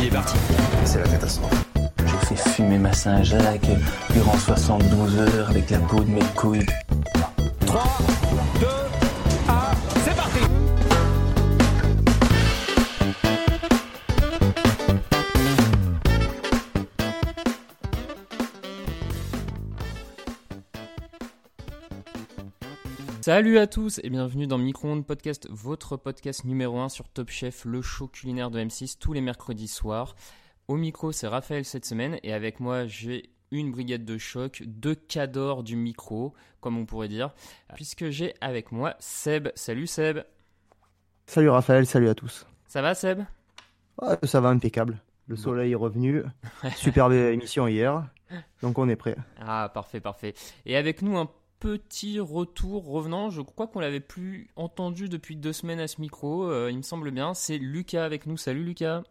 Il est parti. C'est la catastrophe. Je fais fumer ma Saint-Jacques durant 72 heures avec la peau de mes couilles. 3, Salut à tous et bienvenue dans Micro-ondes Podcast, votre podcast numéro 1 sur Top Chef, le show culinaire de M6 tous les mercredis soirs. Au micro, c'est Raphaël cette semaine et avec moi, j'ai une brigade de choc, deux cadors du micro, comme on pourrait dire, puisque j'ai avec moi Seb. Salut Seb. Salut Raphaël, salut à tous. Ça va Seb? Ouais, ça va impeccable. Le soleil est revenu. Superbe émission hier. Donc on est prêt. Ah, parfait, parfait. Et avec nous, un petit retour revenant. Je crois qu'on l'avait plus entendu depuis deux semaines à ce micro. euh, il me semble bien. C'est Lucas avec nous. Salut Lucas.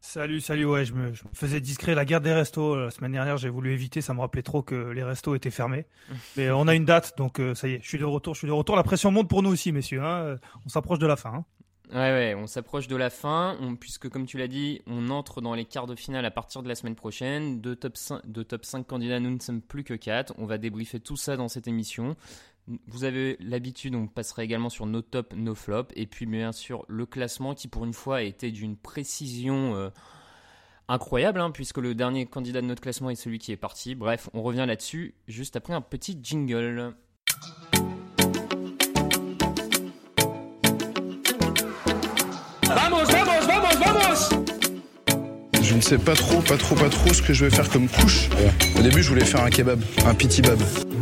Salut, salut, ouais, je me, je me faisais discret. La guerre des restos, euh, la semaine dernière, j'ai voulu éviter, ça me rappelait trop que les restos étaient fermés. Mais euh, on a une date, donc euh, ça y est, je suis de retour, je suis de retour. La pression monte pour nous aussi, messieurs, hein, on s'approche de la fin. hein. Ouais, ouais, on s'approche de la fin, puisque comme tu l'as dit, on entre dans les quarts de finale à partir de la semaine prochaine. De top 5, de top 5 candidats, nous ne sommes plus que 4. On va débriefer tout ça dans cette émission. Vous avez l'habitude, on passera également sur nos top, nos flops, et puis bien sûr le classement qui pour une fois a été d'une précision euh, incroyable, hein, puisque le dernier candidat de notre classement est celui qui est parti. Bref, on revient là-dessus juste après un petit jingle. Vamos, vamos, vamos, vamos Je ne sais pas trop, pas trop, pas trop ce que je vais faire comme couche. Au début, je voulais faire un kebab, un pitibab.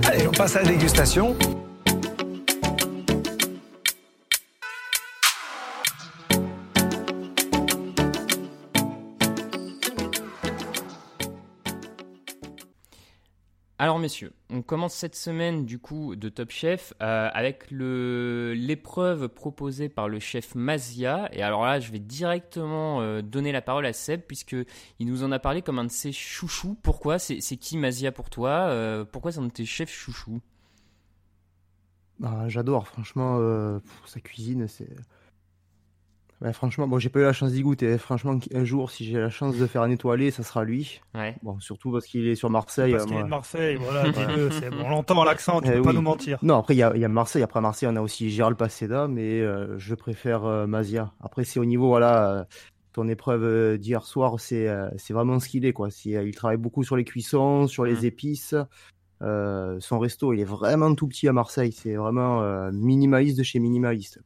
Allez, on passe à la dégustation. Alors messieurs, on commence cette semaine du coup de Top Chef euh, avec l'épreuve proposée par le chef Mazia. Et alors là, je vais directement euh, donner la parole à Seb puisque il nous en a parlé comme un de ses chouchous. Pourquoi? C'est qui Mazia pour toi? Euh, Pourquoi c'est un de tes chefs chouchous? Bah, J'adore, franchement, sa cuisine, c'est. Ouais, franchement, bon, j'ai pas eu la chance d'y goûter. Franchement, un jour, si j'ai la chance de faire un étoilé, ça sera lui. Ouais. Bon, surtout parce qu'il est sur Marseille. Parce euh, qu'il est moi. de Marseille, voilà, dis-le, c'est bon, on l'entend à l'accent, tu Eh peux pas nous mentir. Non, après, il y a, il y a Marseille. Après Marseille, on a aussi Gérald Paceda, mais euh, je préfère euh, Mazia. Après, c'est au niveau, voilà, euh, ton épreuve euh, d'hier soir, c'est euh, c'est vraiment ce qu'il est, quoi. Euh, il travaille beaucoup sur les cuissons, sur les Mm. épices. Euh, son resto, il est vraiment tout petit à Marseille. C'est vraiment euh, minimaliste de chez minimaliste.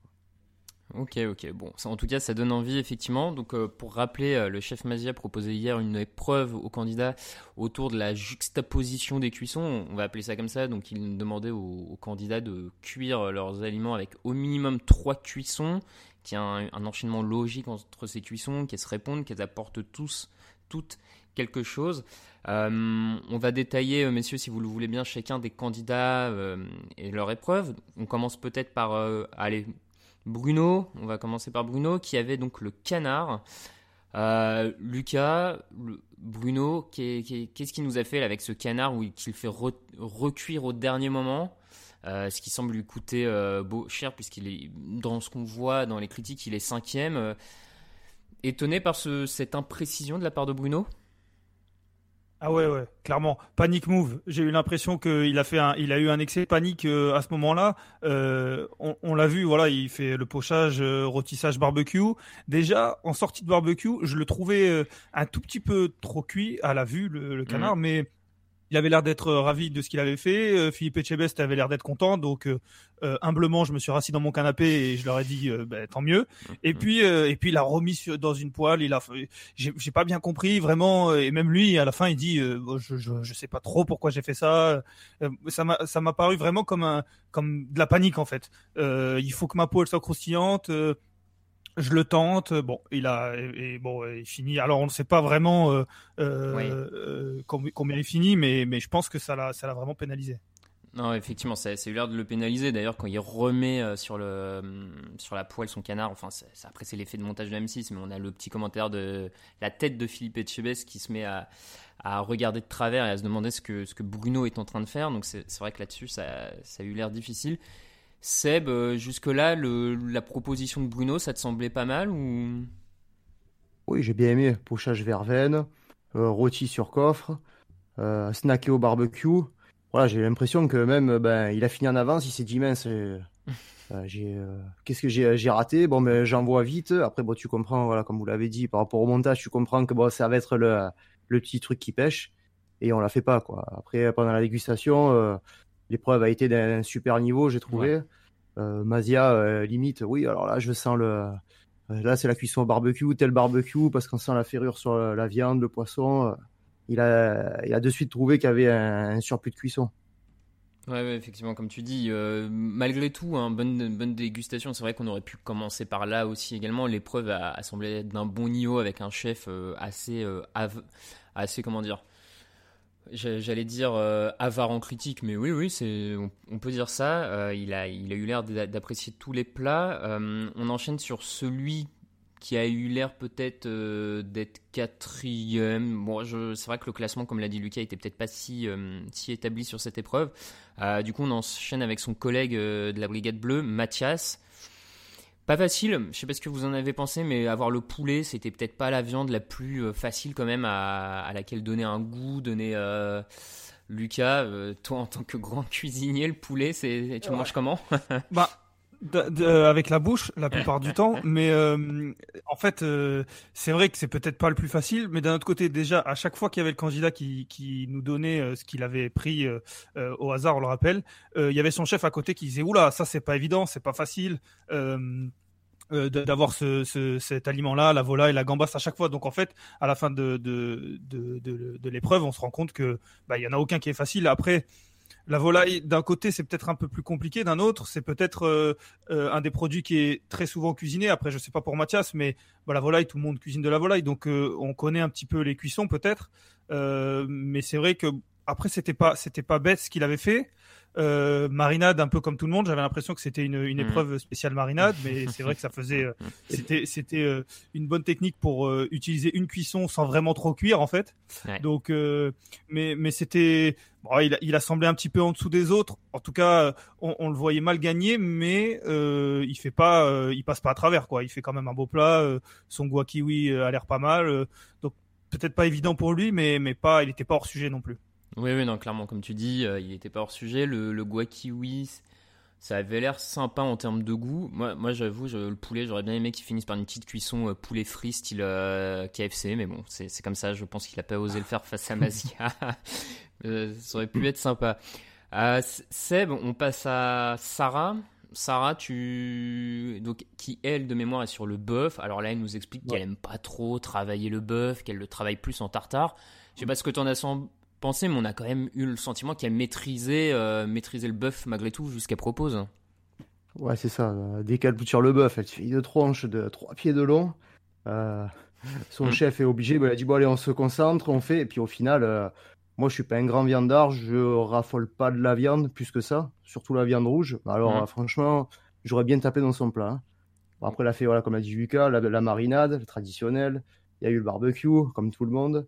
Ok, ok. Bon, ça, en tout cas, ça donne envie, effectivement. Donc, euh, pour rappeler, euh, le chef Mazia proposait hier une épreuve aux candidats autour de la juxtaposition des cuissons. On va appeler ça comme ça. Donc, il demandait aux, candidats de cuire leurs aliments avec au minimum trois cuissons, qu'il y a un, enchaînement logique entre ces cuissons, qu'elles se répondent, qu'elles apportent tous, toutes quelque chose. Euh, on va détailler, messieurs, si vous le voulez bien, chacun des candidats et leur épreuve. On commence peut-être par, allez, Bruno, on va commencer par Bruno, qui avait donc le canard. Euh, Lucas, Bruno, qu'est- qu'est- qu'est-ce qu'il nous a fait avec ce canard qu'il fait re- recuire au dernier moment euh, ce qui semble lui coûter euh, beau, cher puisqu'il est dans ce qu'on voit dans les critiques, il est cinquième. Étonné par ce- cette imprécision de la part de Bruno? Ah ouais, ouais, clairement. Panic move. J'ai eu l'impression qu'il a fait un, il a eu un excès de panique euh, à ce moment-là. Euh, on, on l'a vu, voilà, il fait le pochage, euh, rôtissage barbecue. Déjà, en sortie de barbecue, je le trouvais euh, un tout petit peu trop cuit à la vue, le, le canard, mais il avait l'air d'être euh, ravi de ce qu'il avait fait. Euh, Philippe Etchebest avait l'air d'être content. Donc, euh, euh, humblement, je me suis rassis dans mon canapé et je leur ai dit, euh, ben, tant mieux. Et puis, euh, et puis, il a remis sur- dans une poêle. Il a, j'ai pas bien compris vraiment. Et même lui, à la fin, il dit, euh, je, je, je sais pas trop pourquoi j'ai fait ça. Euh, ça m'a, ça m'a paru vraiment comme un, comme de la panique en fait. Euh, il faut que ma peau elle soit croustillante. Je le tente. Bon, il a et, et bon, il finit. Alors on ne sait pas vraiment euh, euh, Oui. euh, combien, combien il finit, mais mais je pense que ça l'a ça l'a vraiment pénalisé. Non, effectivement, ça, ça a eu l'air de le pénaliser. D'ailleurs, quand il remet sur, le, sur la poêle son canard, enfin, après, c'est l'effet de montage de M6, mais on a le petit commentaire de la tête de Philippe Etchebest qui se met à, à regarder de travers et à se demander ce que, ce que Bruno est en train de faire. Donc, c'est c'est vrai que là-dessus, ça, ça a eu l'air difficile. Seb, euh, jusque-là, la proposition de Bruno, ça te semblait pas mal ou? Oui, j'ai bien aimé. Pochage verveine, euh, rôti sur coffre, euh, snacké au barbecue. Voilà, j'ai l'impression que même, euh, ben, il a fini en avance, il s'est dit, mince, euh, qu'est-ce que j'ai, raté? Bon, ben, j'envoie vite. Après, bon, tu comprends, voilà, comme vous l'avez dit, par rapport au montage, tu comprends que bon, ça va être le, le petit truc qui pêche. Et on l'a fait pas, quoi. Après, pendant la dégustation, l'épreuve a été d'un super niveau, j'ai trouvé. Euh, Mazia, euh, limite, oui, alors là, je sens le, euh, Là, c'est la cuisson au barbecue, tel barbecue, parce qu'on sent la ferrure sur la la viande, le poisson. Il a, il a de suite trouvé qu'il y avait un, un surplus de cuisson. Ouais, ouais, effectivement, comme tu dis, euh, malgré tout, hein, bonne, bonne dégustation. C'est vrai qu'on aurait pu commencer par là aussi également. L'épreuve a, a semblé être d'un bon niveau avec un chef euh, assez, euh, assez, comment dire, j'allais dire euh, avare en critique, mais oui, oui, on, peut dire ça. Euh, il a, eu l'air d'a- d'apprécier tous les plats. Euh, on enchaîne sur celui qui a eu l'air peut-être d'être quatrième. C'est vrai que le classement, comme l'a dit Lucas, était peut-être pas si, si établi sur cette épreuve. Du coup, on enchaîne avec son collègue de la Brigade Bleue, Mathias. Pas facile, je sais pas ce que vous en avez pensé, mais avoir le poulet, c'était peut-être pas la viande la plus euh, facile quand même à, à laquelle donner un goût, donner. euh, Lucas, euh, toi en tant que grand cuisinier, le poulet, c'est tu le manges comment? Bah, avec la bouche la plupart du temps, mais euh, en fait, euh, c'est vrai que c'est peut-être pas le plus facile, mais d'un autre côté, déjà, à chaque fois qu'il y avait le candidat qui, qui nous donnait euh, ce qu'il avait pris euh, euh, au hasard, on le rappelle, il y avait son chef à côté qui disait oula, ça c'est pas évident, c'est pas facile. d'avoir ce, ce- cet aliment-là, la volaille, la gambasse à chaque fois. Donc en fait, à la fin de, de, de, l'épreuve, on se rend compte que bah, il y en a aucun qui est facile. Après, la volaille, d'un côté, c'est peut-être un peu plus compliqué, d'un autre, c'est peut-être euh, euh, un des produits qui est très souvent cuisiné. Après, je sais pas pour Mathias, mais bah, la volaille, tout le monde cuisine de la volaille, donc euh, on connaît un petit peu les cuissons peut-être. Mais c'est vrai que après, c'était pas, c'était pas bête ce qu'il avait fait. Euh, marinade, un peu comme tout le monde, j'avais l'impression que c'était une, une Mhm. épreuve spéciale marinade, mais c'est vrai que ça faisait, euh, c'était, c'était euh, une bonne technique pour utiliser une cuisson sans vraiment trop cuire en fait. Ouais. Donc, mais mais c'était, bon, il, a, il a semblé un petit peu en dessous des autres. En tout cas, on, on le voyait mal gagner, mais il fait pas, il passe pas à travers quoi. Il fait quand même un beau plat. son guakiwi euh, a l'air pas mal. donc peut-être pas évident pour lui, mais mais pas, il était pas hors sujet non plus. Oui, oui, non, clairement, comme tu dis, euh, il n'était pas hors sujet. Le, le guakiwi, ça avait l'air sympa en termes de goût. Moi, moi j'avoue, le poulet, j'aurais bien aimé qu'il finisse par une petite cuisson euh, poulet frit style euh, KFC, mais bon, c'est comme ça. Je pense qu'il a pas osé le faire face à Mazia. Euh, ça aurait pu être sympa. Seb, on passe à Sarah. Sarah, tu donc qui elle de mémoire est sur le bœuf. Alors là, elle nous explique qu'elle aime pas trop travailler le bœuf, qu'elle le travaille plus en tartare. Je sais pas ce que tu en as pensé, mais on a quand même eu le sentiment qu'elle maîtrisait, euh, maîtrisait le bœuf malgré tout jusqu'à propose. Ouais, c'est ça. euh, Dès qu'elle bouture le bœuf, elle te fait une tronche de 3 pieds de long. Euh, son Mm. chef est obligé, bah, il a dit bon allez, on se concentre, on fait. Et puis au final, euh, moi je suis pas un grand viandard, je raffole pas de la viande plus que ça, surtout la viande rouge. Alors Mm. franchement, j'aurais bien tapé dans son plat. hein. Bon, après, elle a fait, voilà, comme a dit Lucas, la, la marinade, le traditionnel. Il y a eu le barbecue, comme tout le monde.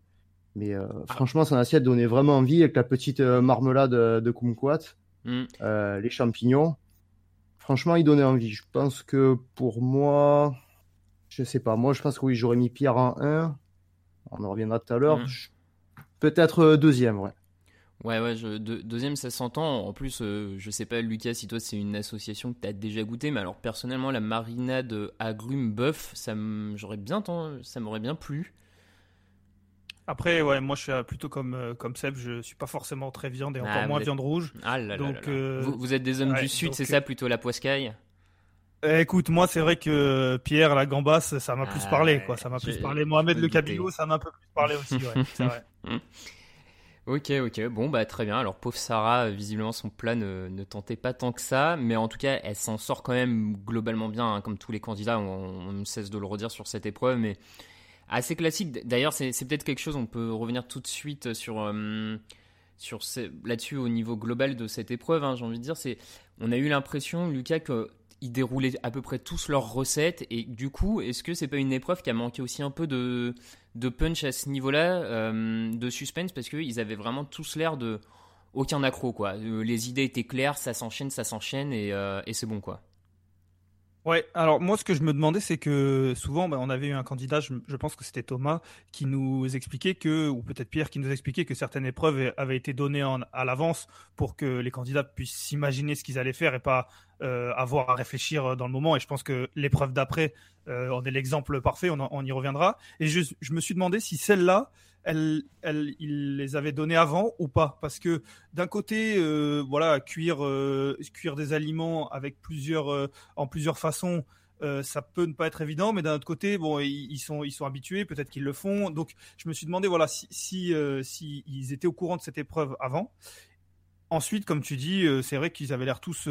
Mais euh, franchement, son assiette donnait vraiment envie avec la petite euh, marmelade euh, de kumquat, Mm. euh, les champignons. Franchement, il donnait envie. Je pense que pour moi, je sais pas. Moi, je pense que oui, j'aurais mis Pierre en 1. On en reviendra tout à l'heure. Mm. Je- Peut-être deuxième, ouais. Ouais, ouais, je, deuxième, ça s'entend. En plus, je sais pas, Lucas, si toi c'est une association que tu as déjà goûté, mais alors personnellement, la marinade agrumes bœuf, ça bien, ça m'aurait bien plu. Après, ouais, moi je suis plutôt comme, euh, comme Seb, je suis pas forcément très viande et encore ah, moins viande rouge. Ah là donc, euh, Vous, êtes des hommes du Sud, c'est ça, plutôt la poiscaille? Eh, Écoute, moi c'est vrai que Pierre, la gambasse, ça m'a plus ah, parlé, quoi. Ça m'a plus parlé. Mohamed le cabillaud, ça m'a un peu plus parlé aussi, ouais, c'est vrai. Ok, ok, bon, bah très bien. Alors, pauvre Sarah, visiblement, son plat ne, ne, tentait pas tant que ça, mais en tout cas, elle s'en sort quand même globalement bien, hein, comme tous les candidats, on, ne cesse de le redire sur cette épreuve, mais assez classique. D'ailleurs, c'est peut-être quelque chose, on peut revenir tout de suite sur, euh, sur là-dessus au niveau global de cette épreuve, hein, j'ai envie de dire. c'est On a eu l'impression, Lucas, qu'ils déroulaient à peu près tous leurs recettes, et du coup, est-ce que c'est pas une épreuve qui a manqué aussi un peu de, punch à ce niveau-là, euh, de suspense, parce qu'ils avaient vraiment tous l'air de aucun accro, quoi. Euh, les idées étaient claires, ça s'enchaîne, ça s'enchaîne, et, et c'est bon, quoi. Ouais, alors moi ce que je me demandais c'est que souvent bah, on avait eu un candidat, je, pense que c'était Thomas, qui nous expliquait que, ou peut-être Pierre qui nous expliquait que certaines épreuves avaient été données à l'avance pour que les candidats puissent s'imaginer ce qu'ils allaient faire et pas euh, avoir à réfléchir dans le moment. Et je pense que l'épreuve d'après euh, en est l'exemple parfait, on, y reviendra. Et je me suis demandé si celle-là, elle, les avait donnés avant ou pas? Parce que d'un côté, euh, voilà, cuire, euh, cuire des aliments avec plusieurs, euh, en plusieurs façons, ça peut ne pas être évident, mais d'un autre côté, bon, ils, sont, ils sont habitués, peut-être qu'ils le font. Donc, je me suis demandé, voilà, si, si, si, ils étaient au courant de cette épreuve avant. Ensuite, comme tu dis, c'est vrai qu'ils avaient l'air tous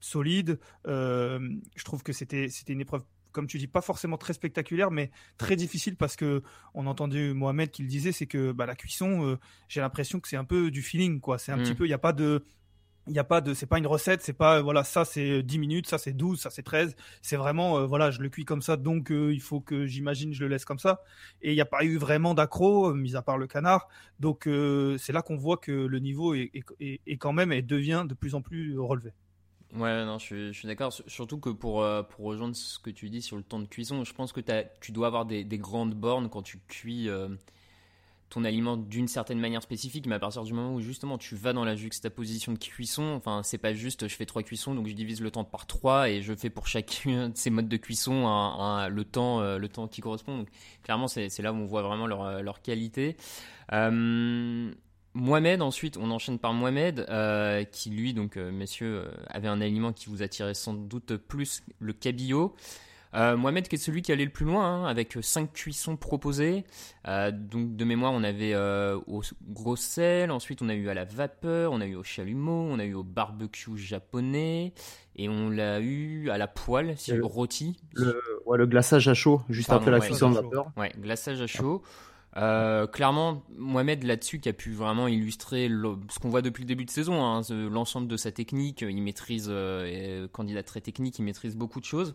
solides. je trouve que c'était une épreuve comme tu dis, pas forcément très spectaculaire, mais très difficile parce que on a entendu Mohamed qui le disait, c'est que bah, la cuisson, euh, j'ai l'impression que c'est un peu du feeling, quoi. C'est un petit mm. peu, il n'y a pas de, il y a pas de, c'est pas une recette, c'est pas, voilà, ça c'est 10 minutes, ça c'est 12, ça c'est 13. C'est vraiment, euh, voilà, je le cuis comme ça, donc euh, il faut que j'imagine, je le laisse comme ça. Et il n'y a pas eu vraiment d'accro, mis à part le canard. Donc c'est là qu'on voit que le niveau est, est, quand même et devient de plus en plus relevé. Ouais, non, je suis, d'accord. Surtout que pour, euh, pour rejoindre ce que tu dis sur le temps de cuisson, je pense que tu dois avoir des, grandes bornes quand tu cuis euh, ton aliment d'une certaine manière spécifique. Mais à partir du moment où justement tu vas dans la juxtaposition de cuisson, enfin, c'est pas juste je fais trois cuissons, donc je divise le temps par trois et je fais pour chacun de ces modes de cuisson le, temps, euh, le temps qui correspond. Donc clairement, c'est là où on voit vraiment leur, leur qualité. Mohamed, ensuite, on enchaîne par Mohamed, euh, qui lui, donc, euh, messieurs, euh, avait un aliment qui vous attirait sans doute plus, le cabillaud. Mohamed, qui est celui qui allait le plus loin, hein, avec 5 cuissons proposées. donc, de mémoire, on avait au gros sel, ensuite, on a eu à la vapeur, on a eu au chalumeau, on a eu au barbecue japonais, et on l'a eu à la poêle, si, le, rôti. Le, ouais, le glaçage à chaud, juste après la cuisson de vapeur. Ouais, glaçage à chaud. Euh, clairement, Mohamed là-dessus qui a pu vraiment illustrer ce qu'on voit depuis le début de saison, hein, l'ensemble de sa technique, il maîtrise, euh, candidat très technique, il maîtrise beaucoup de choses.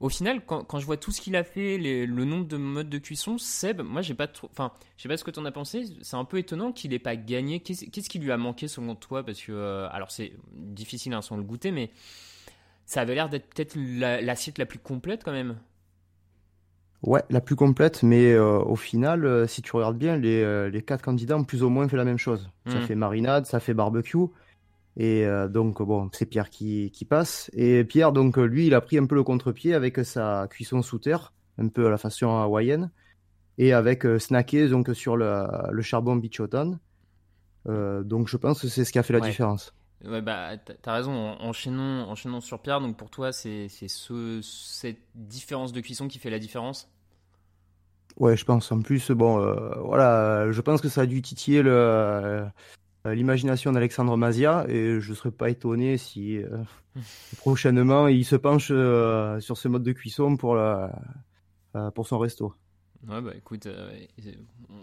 Au final, quand, je vois tout ce qu'il a fait, le nombre de modes de cuisson, Seb, moi j'ai pas trop, enfin, je sais pas ce que tu en as pensé, c'est un peu étonnant qu'il ait pas gagné. Qu'est-ce qui lui a manqué selon toi? Parce que, euh, alors c'est difficile hein, sans le goûter, mais ça avait l'air d'être peut-être l'assiette la plus complète quand même. Ouais, la plus complète, mais euh, au final, euh, si tu regardes bien, les, euh, les, quatre candidats ont plus ou moins fait la même chose. Ça hmm. fait marinade, ça fait barbecue. Et donc, bon, c'est Pierre qui, qui, passe. Et Pierre, donc, lui, il a pris un peu le contre-pied avec sa cuisson sous terre, un peu à la façon hawaïenne, et avec snacké donc, sur le, le charbon bichotan. donc, je pense que c'est ce qui a fait la différence. Ouais, bah, t'as raison, enchaînons, enchaînons sur Pierre. Donc pour toi, c'est ce, cette différence de cuisson qui fait la différence? Ouais, je pense. En plus, bon, euh, voilà, je pense que ça a dû titiller euh, l'imagination d'Alexandre Mazia et je ne serais pas étonné si euh, prochainement il se penche sur ce mode de cuisson pour, la, pour son resto. Ouais, bah écoute,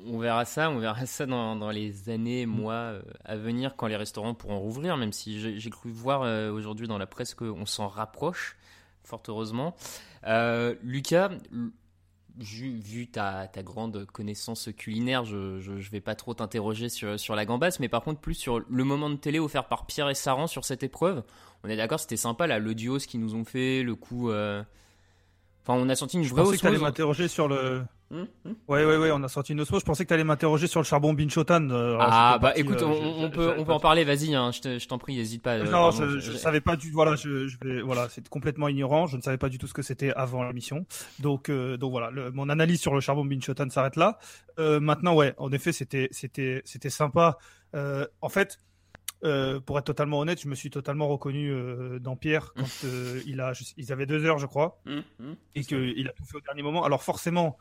on verra ça, on verra ça dans, dans les années, mois à venir quand les restaurants pourront rouvrir, même si j'ai cru voir aujourd'hui dans la presse qu'on s'en rapproche, fort heureusement. Lucas, vu, ta, ta, grande connaissance culinaire, je, je, vais pas trop t'interroger sur, sur la gambasse, mais par contre plus sur le moment de télé offert par Pierre et Saran sur cette épreuve. On est d'accord, c'était sympa là, le duo, ce qu'ils nous ont fait, le coup. Enfin, on a senti une vraie osmose. Je m'interroger sur le Ouais, ouais, ouais, on a sorti une osmo. Je pensais que tu allais m'interroger sur le charbon Binchotan. euh, Ah bah écoute, euh, on, peut on peut en parler. Vas-y, hein, je te- je t'en prie, n'hésite pas. euh, Non, je, je savais pas du voilà, je, je vais voilà, c'est complètement ignorant. Je ne savais pas du tout ce que c'était avant l'émission. Donc euh, donc voilà, le- mon analyse sur le charbon Binchotan s'arrête là. Euh, maintenant, ouais, en effet, c'était c'était c'était sympa. En fait. Euh, pour être totalement honnête, je me suis totalement reconnu euh, dans Pierre quand euh, il a, je- ils avaient deux heures, je crois, Hum, hum, et qu'il a tout fait au dernier moment. Alors forcément,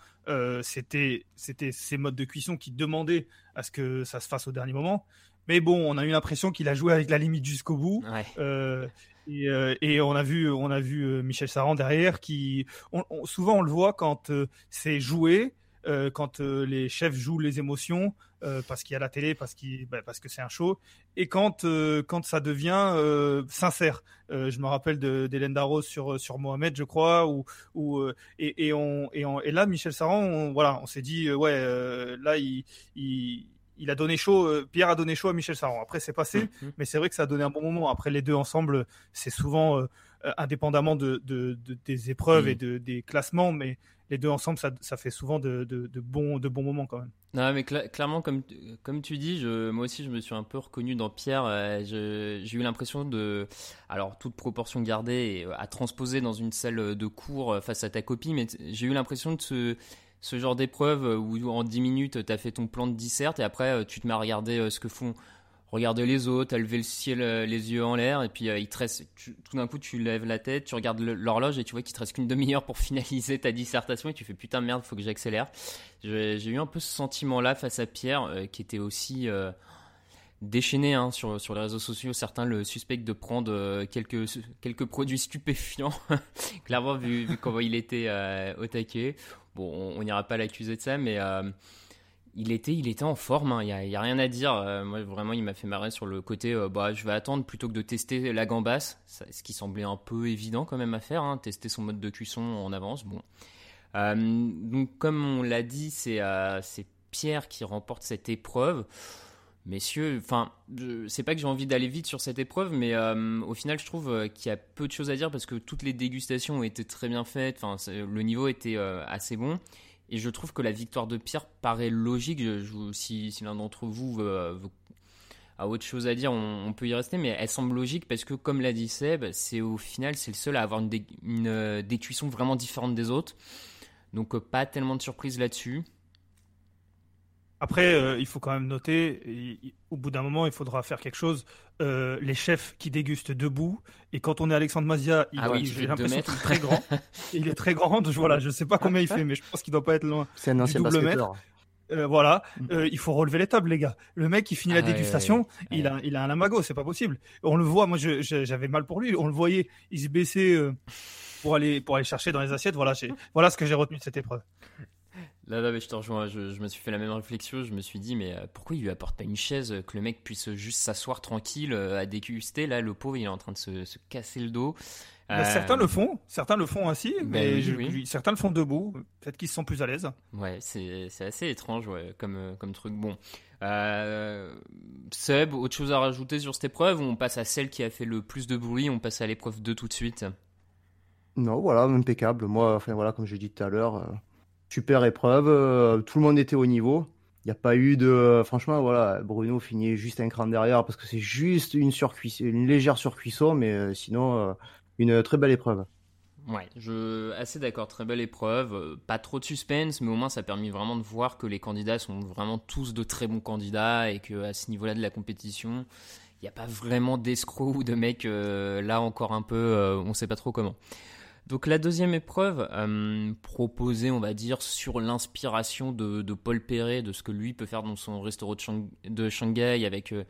c'était c'était ces modes de cuisson qui demandaient à ce que ça se fasse au dernier moment. Mais bon, on a eu l'impression qu'il a joué avec la limite jusqu'au bout. Ouais. Et, et on a vu, on a vu Michel Saran derrière qui, on- on- souvent on le voit quand c'est joué, euh, quand euh, les chefs jouent les émotions euh, parce qu'il y a la télé, parce qu'il, bah, parce que c'est un show, et quand quand ça devient sincère. Je me rappelle d'Hélène Darroze sur sur Mohamed, je crois, ou ou euh, et, et on et on et là Michel Saran, on, voilà, on s'est dit ouais, là il il il a donné chaud, euh, Pierre a donné chaud à Michel Saran. Après, c'est passé, mais c'est vrai que ça a donné un bon moment. Après, les deux ensemble, c'est souvent euh, indépendamment de, de- de- des épreuves Mm. et de, des classements, mais les deux ensemble, ça, fait souvent de, bons, moments quand même. Non, mais cla- clairement, comme, tu dis, moi aussi, je me suis un peu reconnu dans Pierre. euh, J'ai eu l'impression de, alors toute proportion gardée, euh, à transposer dans une salle de cours euh, face à ta copie, mais j'ai eu l'impression de ce, ce genre d'épreuve euh, où en 10 minutes, tu as fait ton plan de disserte et après, euh, tu te mets à regarder euh, ce que font. Regarder les autres, à lever le ciel, euh, les yeux en l'air, et puis euh, il te tout d'un coup tu lèves la tête, tu regardes l'horloge et tu vois qu'il te reste qu'une demi-heure pour finaliser ta dissertation et tu fais putain merde, faut que j'accélère. J'ai eu un peu ce sentiment-là face à Pierre, euh, qui était aussi déchaîné hein, sur, sur les réseaux sociaux. Certains le suspectent de prendre quelques, quelques produits stupéfiants, clairement vu, vu comment il était au taquet. Bon, on n'ira pas l'accuser de ça, mais il, était, il était en forme, hein. il n'y a, rien à dire. Euh, moi, vraiment, il m'a fait marrer sur le côté euh, bah, je vais attendre plutôt que de tester la gambasse, ce qui semblait un peu évident quand même à faire, hein, tester son mode de cuisson en avance. Bon. Euh, donc, comme on l'a dit, c'est Pierre qui remporte cette épreuve. Messieurs, enfin, c'est pas que j'ai envie d'aller vite sur cette épreuve, mais au final, je trouve qu'il y a peu de choses à dire parce que toutes les dégustations ont été très bien faites. Le niveau était assez bon. Et je trouve que la victoire de Pierre paraît logique. Si l'un d'entre vous veut- a autre chose à dire, on, peut y rester, mais elle semble logique parce que, comme l'a dit Seb, c'est au final, c'est le seul à avoir une, dé- euh, vraiment différente des autres. Donc, euh, pas tellement de surprise là-dessus. Après, euh, il faut quand même noter, au bout d'un moment, il faudra faire quelque chose. Euh, les chefs qui dégustent debout, et quand on est Alexandre Mazia, il, Ah oui, j'ai je l'impression qu'il est très grand. il est très grand, donc voilà, je sais pas combien il fait, mais je pense qu'il doit pas être loin C'est un ancien double mètre. Euh, voilà, Euh, il faut relever les tables, les gars. Le mec, il finit la Ah ouais, dégustation, ouais, il a, il a un amago, c'est pas possible. On le voit, moi, je- je- j'avais mal pour lui. On le voyait, il se baissait euh, pour aller, pour aller chercher dans les assiettes. Voilà, j'ai- voilà ce que j'ai retenu de cette épreuve. Là, là, mais je te rejoins. Je, je me suis fait la même réflexion. Je me suis dit, mais euh, pourquoi il lui apporte pas une chaise euh, que le mec puisse juste s'asseoir tranquille euh, à déguster? Là, le pauvre, il est en train de se, se casser le dos. Bah, Euh, Certains le font, certains le font ainsi, Ben mais oui, je- oui. certains le font debout. Peut-être qu'ils se sentent plus à l'aise. Ouais, c'est assez étrange ouais, comme, comme truc. Bon. Euh, Seb, autre chose à rajouter sur cette épreuve? Ou on passe à celle qui a fait le plus de bruit On passe à l'épreuve 2 tout de suite. Non, voilà, impeccable. Moi, enfin voilà, comme je l'ai dit tout à l'heure, euh, super épreuve. euh, tout le monde était au niveau. Il n'y a pas eu de. Franchement, voilà, Bruno finit juste un cran derrière parce que c'est juste une une légère surcuisson, mais euh, sinon, euh, une très belle épreuve. Ouais, je assez d'accord, très belle épreuve, pas trop de suspense, mais au moins ça a permis vraiment de voir que les candidats sont vraiment tous de très bons candidats et que ce niveau-là de la compétition, il n'y a pas vraiment d'escrocs ou de mecs là encore un peu, on sait pas trop comment. Donc la deuxième épreuve, euh, proposée, on va dire, sur l'inspiration de, Paul Perret, de ce que lui peut faire dans son restaurant de, Shang- de Shanghai avec euh,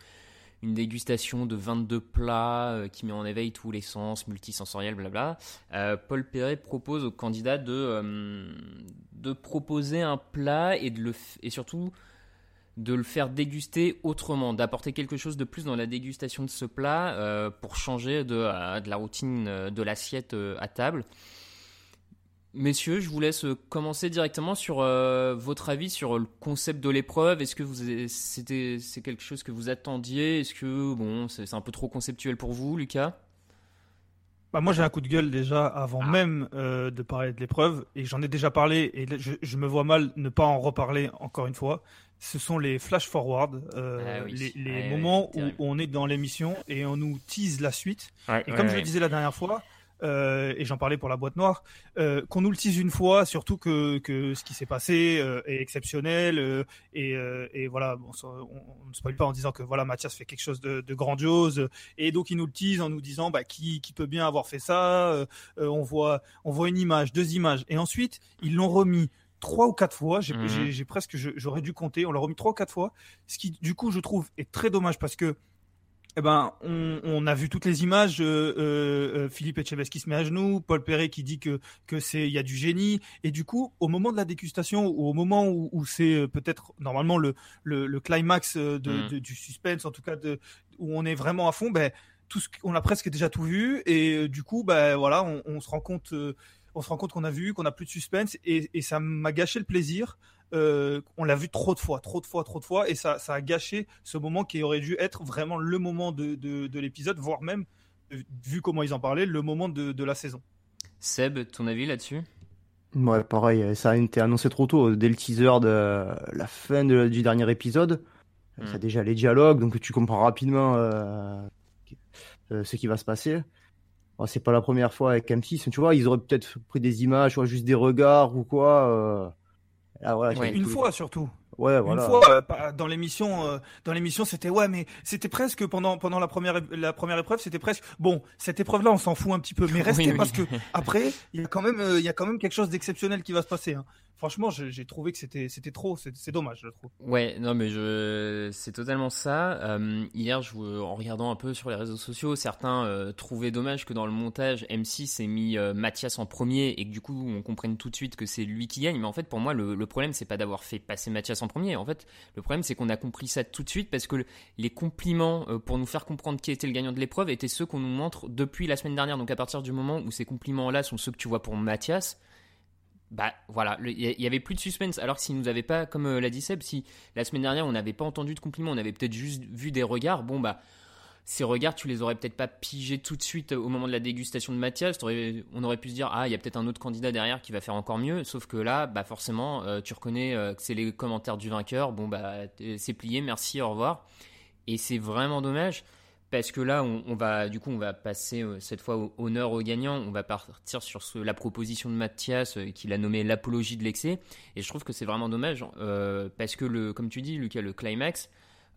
une dégustation de 22 plats euh, qui met en éveil tous les sens, multisensoriels, blabla. Paul Perret propose aux candidats de, de proposer un plat et, de le et surtout de le faire déguster autrement, d'apporter quelque chose de plus dans la dégustation de ce plat euh, pour changer de, euh, la routine euh, de l'assiette à table. Messieurs, je vous laisse commencer directement sur votre avis sur le concept de l'épreuve. Est-ce que c'est quelque chose que vous attendiez? Est-ce que bon c'est un peu trop conceptuel pour vous, Lucas? Bah moi j'ai un coup de gueule déjà avant même euh, de parler de l'épreuve et j'en ai déjà parlé et je, je, me vois mal ne pas en reparler encore une fois. Ce sont les flash forward, euh, Ah oui. les, moments où on est dans l'émission et on nous tease la suite. Ouais, et ouais, comme je le disais la dernière fois, euh, et j'en parlais pour la boîte noire, euh, qu'on nous le tease une fois, surtout que, que ce qui s'est passé euh, est exceptionnel et, et voilà, bon, on, ne spoil pas en disant que voilà Mathias fait quelque chose de, de grandiose et donc il nous le tease en nous disant bah, qui, qui peut bien avoir fait ça. on voit on voit une image, deux images et ensuite ils l'ont remis trois ou quatre fois. J'ai Mhm. presque j'aurais dû compter. On l'a remis trois ou quatre fois, ce qui du coup je trouve est très dommage parce que eh ben, on, on a vu toutes les images. euh, euh, euh, Philippe Etchebest qui se met à genoux, Paul Perret qui dit que que c'est il y a du génie. Et du coup, au moment de la dégustation ou au moment où, où c'est peut-être normalement le le, le climax euh, de, de- du suspense, en tout cas de où on est vraiment à fond, ben tout ce qu'on a presque déjà tout vu. Et du coup, ben voilà, on, on se rend compte. euh, on se rend compte qu'on a vu, qu'on a plus de suspense, et, et ça m'a gâché le plaisir. Euh, on l'a vu trop de fois, trop de fois, trop de fois, et ça, ça a gâché ce moment qui aurait dû être vraiment le moment de, de, de l'épisode, voire même, vu comment ils en parlaient, le moment de, de la saison. Seb, ton avis là-dessus? Ouais, pareil, ça a été annoncé trop tôt, dès le teaser de la fin de- du dernier épisode. Hmm. Ça a déjà les dialogues, donc tu comprends rapidement euh, euh, ce qui va se passer. Bon, c'est pas la première fois avec M6, tu vois, ils auraient peut-être pris des images, vois, juste des regards ou quoi. Là, voilà, Ouais, j'avais une fois surtout. Ouais, voilà. Une fois, euh, dans l'émission, euh, dans l'émission, c'était ouais, mais c'était presque pendant pendant la première la première épreuve, c'était presque bon. Cette épreuve-là, on s'en fout un petit peu, mais restez Oui, oui. parce que après, il y a quand même euh, il y a quand même quelque chose d'exceptionnel qui va se passer. hein. Franchement, j'ai trouvé que c'était trop, c'est dommage, je trouve. Ouais, non mais je, c'est totalement ça. Euh, hier, je, en regardant un peu sur les réseaux sociaux, certains euh, trouvaient dommage que dans le montage, M6 ait mis euh, Mathias en premier et que du coup on comprenne tout de suite que c'est lui qui gagne. Mais en fait, pour moi, le, le problème c'est pas d'avoir fait passer Mathias en premier. En fait, le problème c'est qu'on a compris ça tout de suite parce que le- les compliments pour nous faire comprendre qui était le gagnant de l'épreuve étaient ceux qu'on nous montre depuis la semaine dernière. Donc à partir du moment où ces compliments-là sont ceux que tu vois pour Mathias, bah voilà, il y, avait plus de suspense. Alors que s'il nous avait pas, comme euh, l'a dit Seb, si la semaine dernière on n'avait pas entendu de compliments, on avait peut-être juste vu des regards, bon bah ces regards tu les aurais peut-être pas pigés tout de suite euh, au moment de la dégustation de Mathias. On aurait pu se dire ah il y a peut-être un autre candidat derrière qui va faire encore mieux. Sauf que là bah forcément euh, tu reconnais que c'est les commentaires du vainqueur. Bon bah c'est plié, merci, au revoir. Et c'est vraiment dommage parce que là, on, va, du coup, on va passer euh, cette fois au honneur au gagnant. On va partir sur la proposition de Mathias euh, qu'il a nommé l'apologie de l'excès. Et je trouve que c'est vraiment dommage euh, parce que, comme tu dis, Lucas, le climax,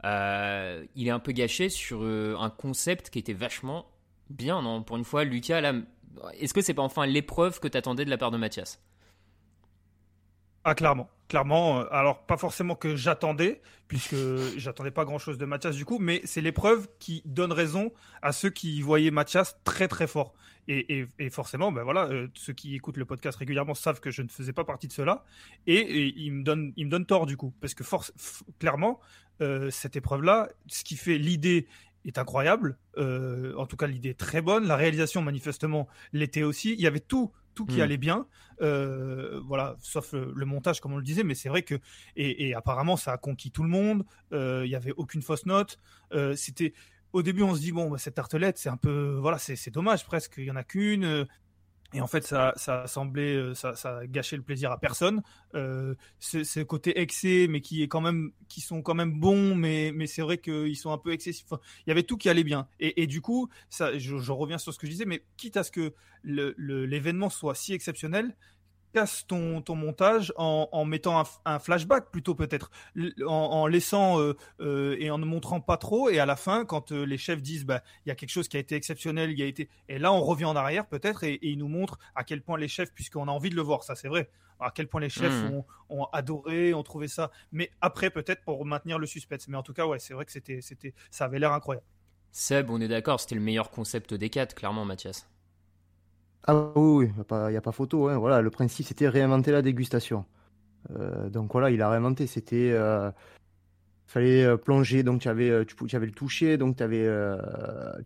il est un peu gâché sur un concept qui était vachement bien, non? Pour une fois, Lucas, est-ce que c'est pas enfin l'épreuve que t'attendais de la part de Mathias? Ah clairement, clairement. euh, Alors pas forcément que j'attendais, puisque j'attendais pas grand-chose de Mathias du coup, mais c'est l'épreuve qui donne raison à ceux qui voyaient Mathias très très fort. Et, forcément, ben voilà, euh, ceux qui écoutent le podcast régulièrement savent que je ne faisais pas partie de cela, et, et ils me donnent, ils me donnent tort du coup, parce que clairement, euh, cette épreuve-là, ce qui fait l'idée est incroyable. En tout cas, l'idée est très bonne. La réalisation, manifestement, l'était aussi. Il y avait tout, tout qui Mm. allait bien. Euh, voilà, sauf le, le montage, comme on le disait. Mais c'est vrai que et, et apparemment, ça a conquis tout le monde. Euh, Il y avait aucune fausse note. Euh, C'était au début, on se dit bon, bah, cette tartelette, c'est un peu, voilà, c'est c'est dommage presque. Il y en a qu'une. Et en fait, ça, ça a euh, ça, ça gâché le plaisir à personne. Euh, ce, côté excès, mais qui est quand même, sont quand même bons, mais, mais c'est vrai qu'ils sont un peu excessifs. Il y avait tout qui allait bien. Et, du coup, ça, je, reviens sur ce que je disais, mais quitte à ce que l'événement soit si exceptionnel, casse ton, ton montage en, en mettant un, flashback plutôt peut-être, en, en laissant euh, euh, et en ne montrant pas trop. Et à la fin, quand euh, les chefs disent, bah, il y a quelque chose qui a été exceptionnel, il y a été, et là on revient en arrière peut-être et, et ils nous montrent à quel point les chefs, puisqu'on a envie de le voir, ça c'est vrai, à quel point les chefs ont, ont adoré, ont trouvé ça. Mais après peut-être pour maintenir le suspense. Mais en tout cas, ouais, c'est vrai que c'était, c'était, ça avait l'air incroyable. Seb, on est d'accord, c'était le meilleur concept des quatre, clairement, Mathias. Ah oui, il n'y a, pas- y a pas photo. hein. Voilà, le principe, c'était réinventer la dégustation. Euh, donc voilà, il a réinventé. C'était. euh, fallait euh, plonger, donc tu avais, tu, le toucher, donc tu avais,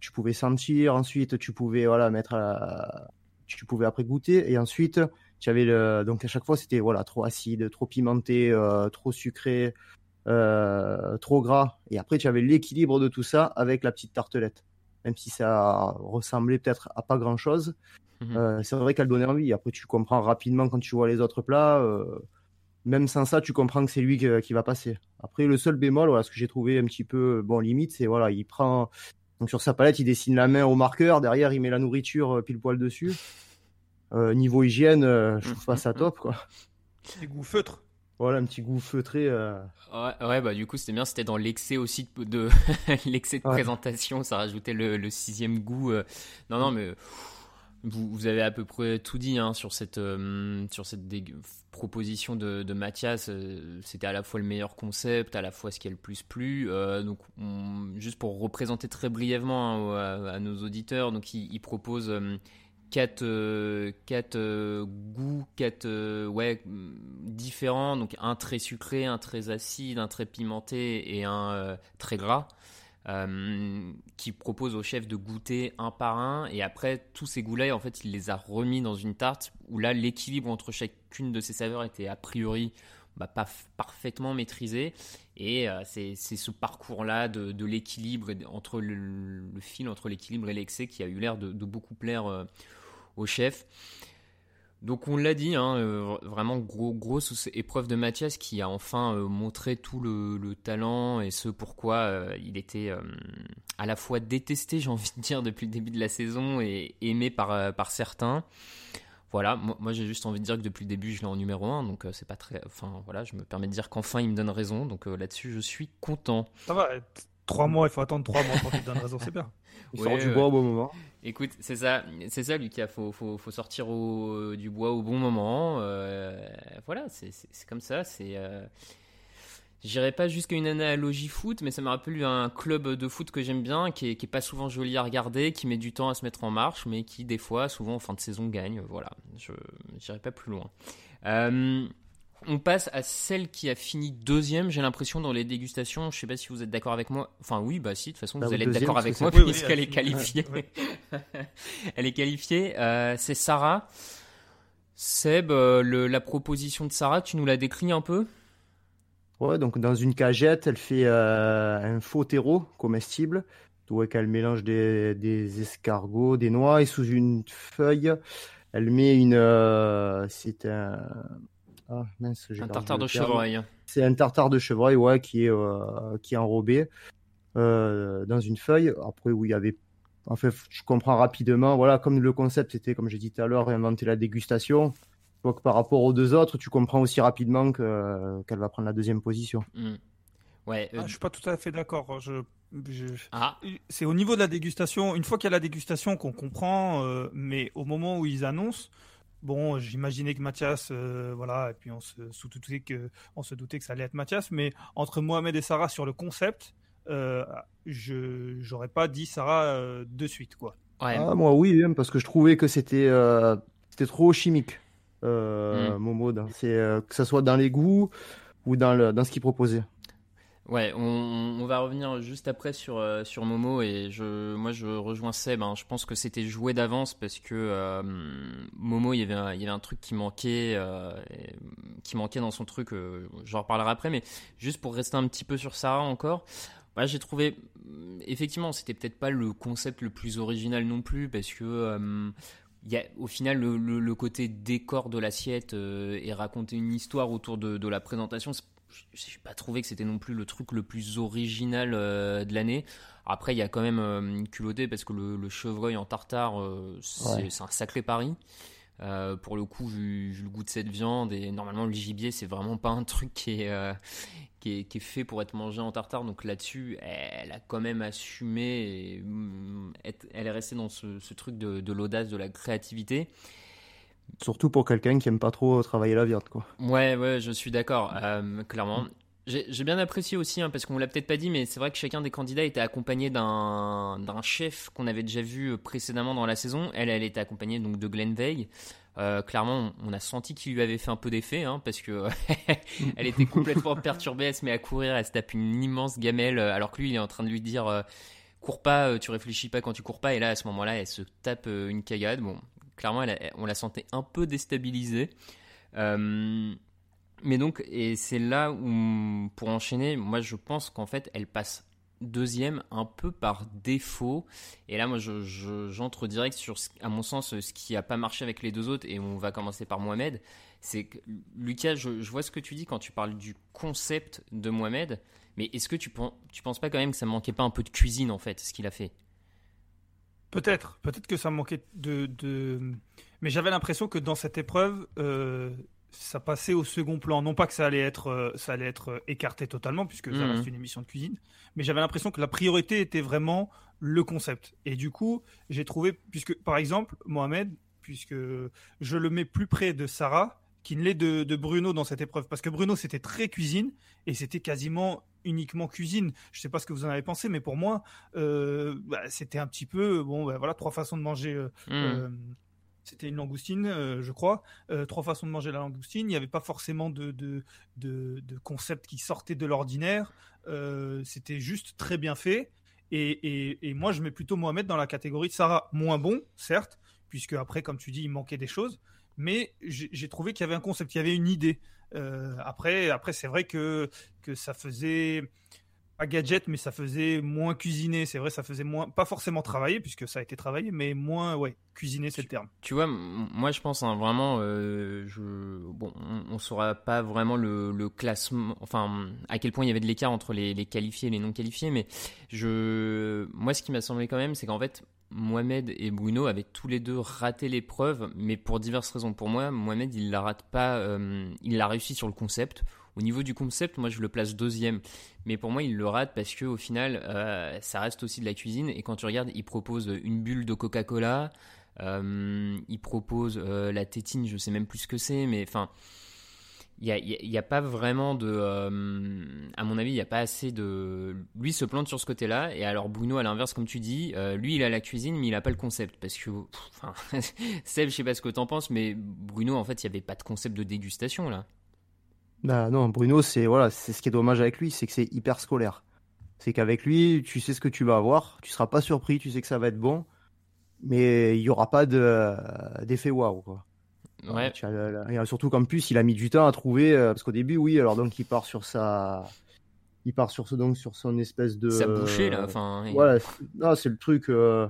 tu pouvais sentir. Ensuite, tu pouvais voilà, mettre. tu pouvais après goûter. Et ensuite, tu avais le. Donc à chaque fois, c'était voilà, trop acide, trop pimenté, trop sucré, trop gras. Et après, tu avais l'équilibre de tout ça avec la petite tartelette. Même si ça ressemblait peut-être à pas grand-chose. Mhm. c'est vrai qu'elle donnait envie. Après, tu comprends rapidement quand tu vois les autres plats. même sans ça, tu comprends que c'est lui qui, va passer. Après, le seul bémol, voilà, ce que j'ai trouvé un petit peu bon limite, c'est voilà, il prend donc sur sa palette, il dessine la main au marqueur. Derrière, il met la nourriture pile poil dessus. niveau hygiène, je trouve pas ça top, quoi. Des goûts feutres. Voilà, un petit goût feutré. Ouais, ouais, bah du coup, c'était bien. C'était dans l'excès aussi de, de l'excès de présentation. Ça rajoutait le, le sixième goût. Non, non, mais vous, vous, avez à peu près tout dit hein, sur cette, sur cette proposition de, de Mathias. C'était à la fois le meilleur concept, à la fois ce qui est le plus plu. donc, juste pour représenter très brièvement hein, à, nos auditeurs, donc il, il propose quatre, euh, quatre euh, goûts, quatre euh, ouais, différents. Donc un très sucré, un très acide, un très pimenté et un très gras. qui propose au chef de goûter un par un et après tous ces goûts-là en fait il les a remis dans une tarte où là l'équilibre entre chacune de ces saveurs était a priori bah, pas parfaitement maîtrisé et c'est ce parcours-là de, l'équilibre entre le, fil entre l'équilibre et l'excès qui a eu l'air de, beaucoup plaire au chef. Donc on l'a dit, hein, euh, vraiment gros, grosse épreuve de Mathias qui a enfin euh, montré tout le, talent et ce pourquoi euh, il était à la fois détesté, j'ai envie de dire, depuis le début de la saison et aimé par, certains. Voilà, moi, j'ai juste envie de dire que depuis le début je l'ai en numéro 1, donc c'est pas très... Enfin voilà, je me permets de dire qu'enfin il me donne raison, donc là-dessus je suis content. Ça va, trois mois, il faut attendre trois mois pour qu'il te donne raison, c'est bien. Il sort du bois au bon moment. Écoute, c'est ça, c'est ça, Lucas. Faut, faut, faut sortir au, du bois au bon moment. Euh, voilà, c'est comme ça. C'est. Euh... J'irai pas jusqu'à une analogie foot, mais ça me rappelle un club de foot que j'aime bien, qui est, qui est, pas souvent joli à regarder, qui met du temps à se mettre en marche, mais qui des fois, souvent en fin de saison, gagne. Voilà, je n'irai pas plus loin. Euh, on passe à celle qui a fini deuxième, j'ai l'impression, dans les dégustations. Je sais pas si vous êtes d'accord avec moi. Enfin, oui, bah si, de toute façon, vous bah, allez être d'accord avec moi, puisqu'elle est qualifiée. elle est qualifiée. Euh, c'est Sarah. Seb, euh, la proposition de Sarah, tu nous la décris un peu? Ouais, donc dans une cagette, elle fait euh, un faux terreau comestible. Donc elle mélange des, des, escargots, des noix, et sous une feuille, elle met une. c'est un ah, un tartare de chevreuil. C'est un tartare de chevreuil, ouais, qui est, euh, qui est enrobé euh, dans une feuille. Après, où il y avait. En fait, je comprends rapidement, voilà, comme le concept c'était, comme j'ai dit tout à l'heure, inventer la dégustation. Donc, par rapport aux deux autres, tu comprends aussi rapidement qu'elle va prendre la deuxième position. Mm. Ouais, euh, ah, je suis pas tout à fait d'accord. Je, Ah. C'est au niveau de la dégustation. Une fois qu'il y a la dégustation qu'on comprend, mais au moment où ils annoncent, Bon, j'imaginais que Mathias, euh, voilà, et puis on se, doutait que, on se doutait que ça allait être Mathias, mais entre Mohamed et Sarah sur le concept, euh, je j'aurais pas dit Sarah euh, de suite, quoi. Ah, moi oui, parce que je trouvais que c'était c'était trop chimique, euh, mm. C'est que ce soit dans les goûts ou dans, le, dans ce qu'il proposait. Ouais, on, va revenir juste après sur, euh, sur Momo et je, moi je rejoins Seb. Hein. Je pense que c'était joué d'avance parce que euh, Momo, il y, avait un, il y avait un truc qui manquait, euh, qui manquait dans son truc. J'en reparlerai après, mais juste pour rester un petit peu sur Sarah encore. Bah, j'ai trouvé, effectivement, c'était peut-être pas le concept le plus original non plus parce que y a au final le, côté décor de l'assiette et raconter une histoire autour de, de la présentation j'ai pas trouvé que c'était non plus le truc le plus original euh, de l'année. Après, il y a quand même euh, une culottée parce que le, chevreuil en tartare, euh, c'est un sacré pari. pour le coup, vu, le goût de cette viande, et normalement le gibier, c'est vraiment pas un truc qui est, qui est, qui, est, fait pour être mangé en tartare. Donc là-dessus, elle a quand même assumé, et, mm, elle est restée dans ce, ce truc de, de l'audace, de la créativité. Surtout pour quelqu'un qui aime pas trop travailler la viande, quoi. Ouais, ouais, je suis d'accord, euh, clairement. J'ai bien apprécié aussi, hein, parce qu'on l'a peut-être pas dit, mais c'est vrai que chacun des candidats était accompagné d'un chef qu'on avait déjà vu euh, précédemment dans la saison. Elle, elle était accompagnée donc de Glenn Veil. Euh, clairement, on a senti qu'il lui avait fait un peu d'effet, hein, parce que elle était complètement perturbée, elle se met à courir, elle se tape une immense gamelle, alors que lui, il est en train de lui dire cours pas, tu réfléchis pas quand tu cours pas, et là, à ce moment-là, elle se tape une cagade. Bon, clairement, on la sentait un peu déstabilisée. Euh, mais donc, et c'est là où, pour enchaîner, moi je pense qu'en fait, elle passe deuxième un peu par défaut. Et là, moi, j'entre je, direct sur, à mon sens, ce qui n'a pas marché avec les deux autres. Et on va commencer par Mohamed. C'est que, Lucas, je, vois ce que tu dis quand tu parles du concept de Mohamed. Mais est-ce que tu, tu penses pas quand même que ça manquait pas un peu de cuisine, en fait, ce qu'il a fait? Peut-être. Peut-être que ça manquait de. de... Mais j'avais l'impression que dans cette épreuve, euh, ça passait au second plan. Non pas que ça allait être, euh, ça allait être euh, écarté totalement, puisque ça reste une émission de cuisine, mais j'avais l'impression que la priorité était vraiment le concept. Et du coup, j'ai trouvé, puisque par exemple, Mohamed, puisque je le mets plus près de Sarah qu'il ne l'est de, de Bruno dans cette épreuve, parce que Bruno c'était très cuisine et c'était quasiment uniquement cuisine. Je sais pas ce que vous en avez pensé, mais pour moi, euh, bah, c'était un petit peu, bon, bah, voilà, trois façons de manger. euh, Mhm. euh, c'était une langoustine, euh, je crois. Euh, trois façons de manger la langoustine. Il n'y avait pas forcément de, de, de, de concept qui sortait de l'ordinaire. Euh, c'était juste très bien fait. Et, et, et moi, je mets plutôt Mohamed dans la catégorie de Sarah. Moins bon, certes, puisque après, comme tu dis, il manquait des choses. Mais j'ai trouvé qu'il y avait un concept, il y avait une idée. Euh, après, après c'est vrai que, que ça faisait pas gadget, mais ça faisait moins cuisiner. C'est vrai, ça faisait moins, pas forcément travailler, puisque ça a été travaillé, mais moins, ouais, cuisiner, c'est le terme. Tu vois, moi je pense hein, vraiment, euh, je, bon, on, on saura pas vraiment le, le classement, enfin à quel point il y avait de l'écart entre les, les qualifiés et les non qualifiés, mais je, moi ce qui m'a semblé quand même, c'est qu'en fait Mohamed et Bruno avaient tous les deux raté l'épreuve, mais pour diverses raisons. Pour moi, Mohamed il la rate pas, euh, il l'a réussi sur le concept. Au niveau du concept, moi je le place deuxième, mais pour moi il le rate parce que au final, euh, ça reste aussi de la cuisine. Et quand tu regardes, il propose une bulle de Coca-Cola. Euh, il propose la tétine, je sais même plus ce que c'est, mais enfin, il n'y a, pas vraiment de. euh, à mon avis, il n'y a pas assez de. Lui se plante sur ce côté-là, et alors Bruno, à l'inverse, comme tu dis, euh, lui il a la cuisine, mais il n'a pas le concept. Parce que. Seb, je sais pas ce que t'en penses, mais Bruno, en fait, il n'y avait pas de concept de dégustation là. Bah non, Bruno, c'est voilà, c'est ce qui est dommage avec lui, c'est que c'est hyper scolaire. C'est qu'avec lui, tu sais ce que tu vas avoir, tu seras pas surpris, tu sais que ça va être bon, mais il y aura pas de d'effet waouh quoi. Ouais. Tu as le- le- et surtout qu'en plus, il a mis du temps à trouver euh, parce qu'au début, oui, alors donc il part sur sa il part sur ce donc sur son espèce de Sa bouchée, là, enfin, et- Voilà, c'est- non, c'est le truc euh,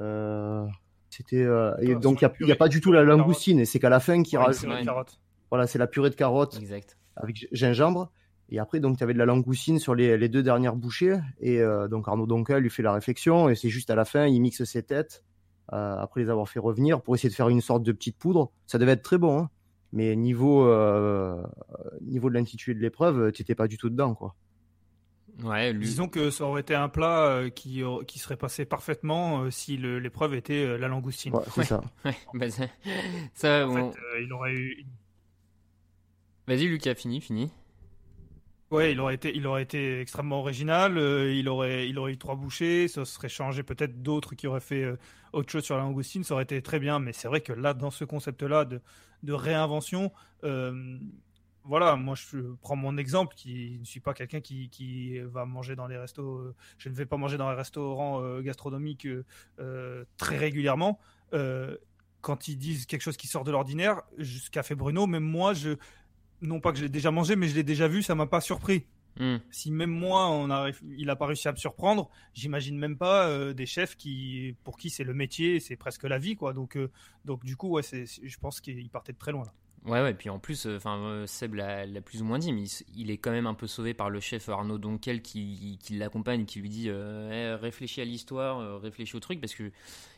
euh, c'était euh, et Ah, donc il la y a, pas du tout la langoustine et c'est qu'à la fin qu'il Ouais, rajoute purée de carottes. voilà, c'est la purée de carottes Exact. avec gingembre. Et après, donc, tu avais de la langoustine sur les, les deux dernières bouchées. Et euh, donc, Arnaud Doncal lui fait la réflexion. Et c'est juste à la fin, il mixe ses têtes, euh, après les avoir fait revenir, pour essayer de faire une sorte de petite poudre. Ça devait être très bon. hein. Mais niveau, euh, niveau de l'intitulé de l'épreuve, tu n'étais pas du tout dedans. quoi. Ouais, lui. Disons que ça aurait été un plat euh, qui, qui serait passé parfaitement euh, si l'épreuve était euh, la langoustine. Ouais, c'est ça. Ouais, bah, ça, ça, En fait, euh, il aurait eu. Vas-y, Lucas, fini, fini. Ouais, il aurait été, il aurait été extrêmement original. euh, il aurait, il aurait eu trois bouchées. Ça serait changé peut-être d'autres qui auraient fait euh, autre chose sur la langoustine. Ça aurait été très bien. Mais c'est vrai que là, dans ce concept-là de, réinvention, euh, voilà, moi je prends mon exemple qui ne suis pas quelqu'un qui, va manger dans les restos. je ne vais pas manger dans les restaurants gastronomiques très régulièrement. Quand ils disent quelque chose qui sort de l'ordinaire, ce qu'a fait Bruno, même moi, je non pas que je l'ai déjà mangé, mais je l'ai déjà vu, ça m'a pas surpris. Hmm. Si même moi, on a, il a pas réussi à me surprendre, j'imagine même pas euh, des chefs qui, pour qui c'est le métier, c'est presque la vie, quoi. Donc, euh, donc du coup, ouais, je pense qu'il partait de très loin. Là. Ouais, ouais, puis en plus, euh, enfin, euh, Seb l'a plus ou moins dit, mais il, est quand même un peu sauvé par le chef Arnaud Donquel qui, qui l'accompagne, qui lui dit euh, Eh, réfléchis à l'histoire, euh, réfléchis au truc, parce que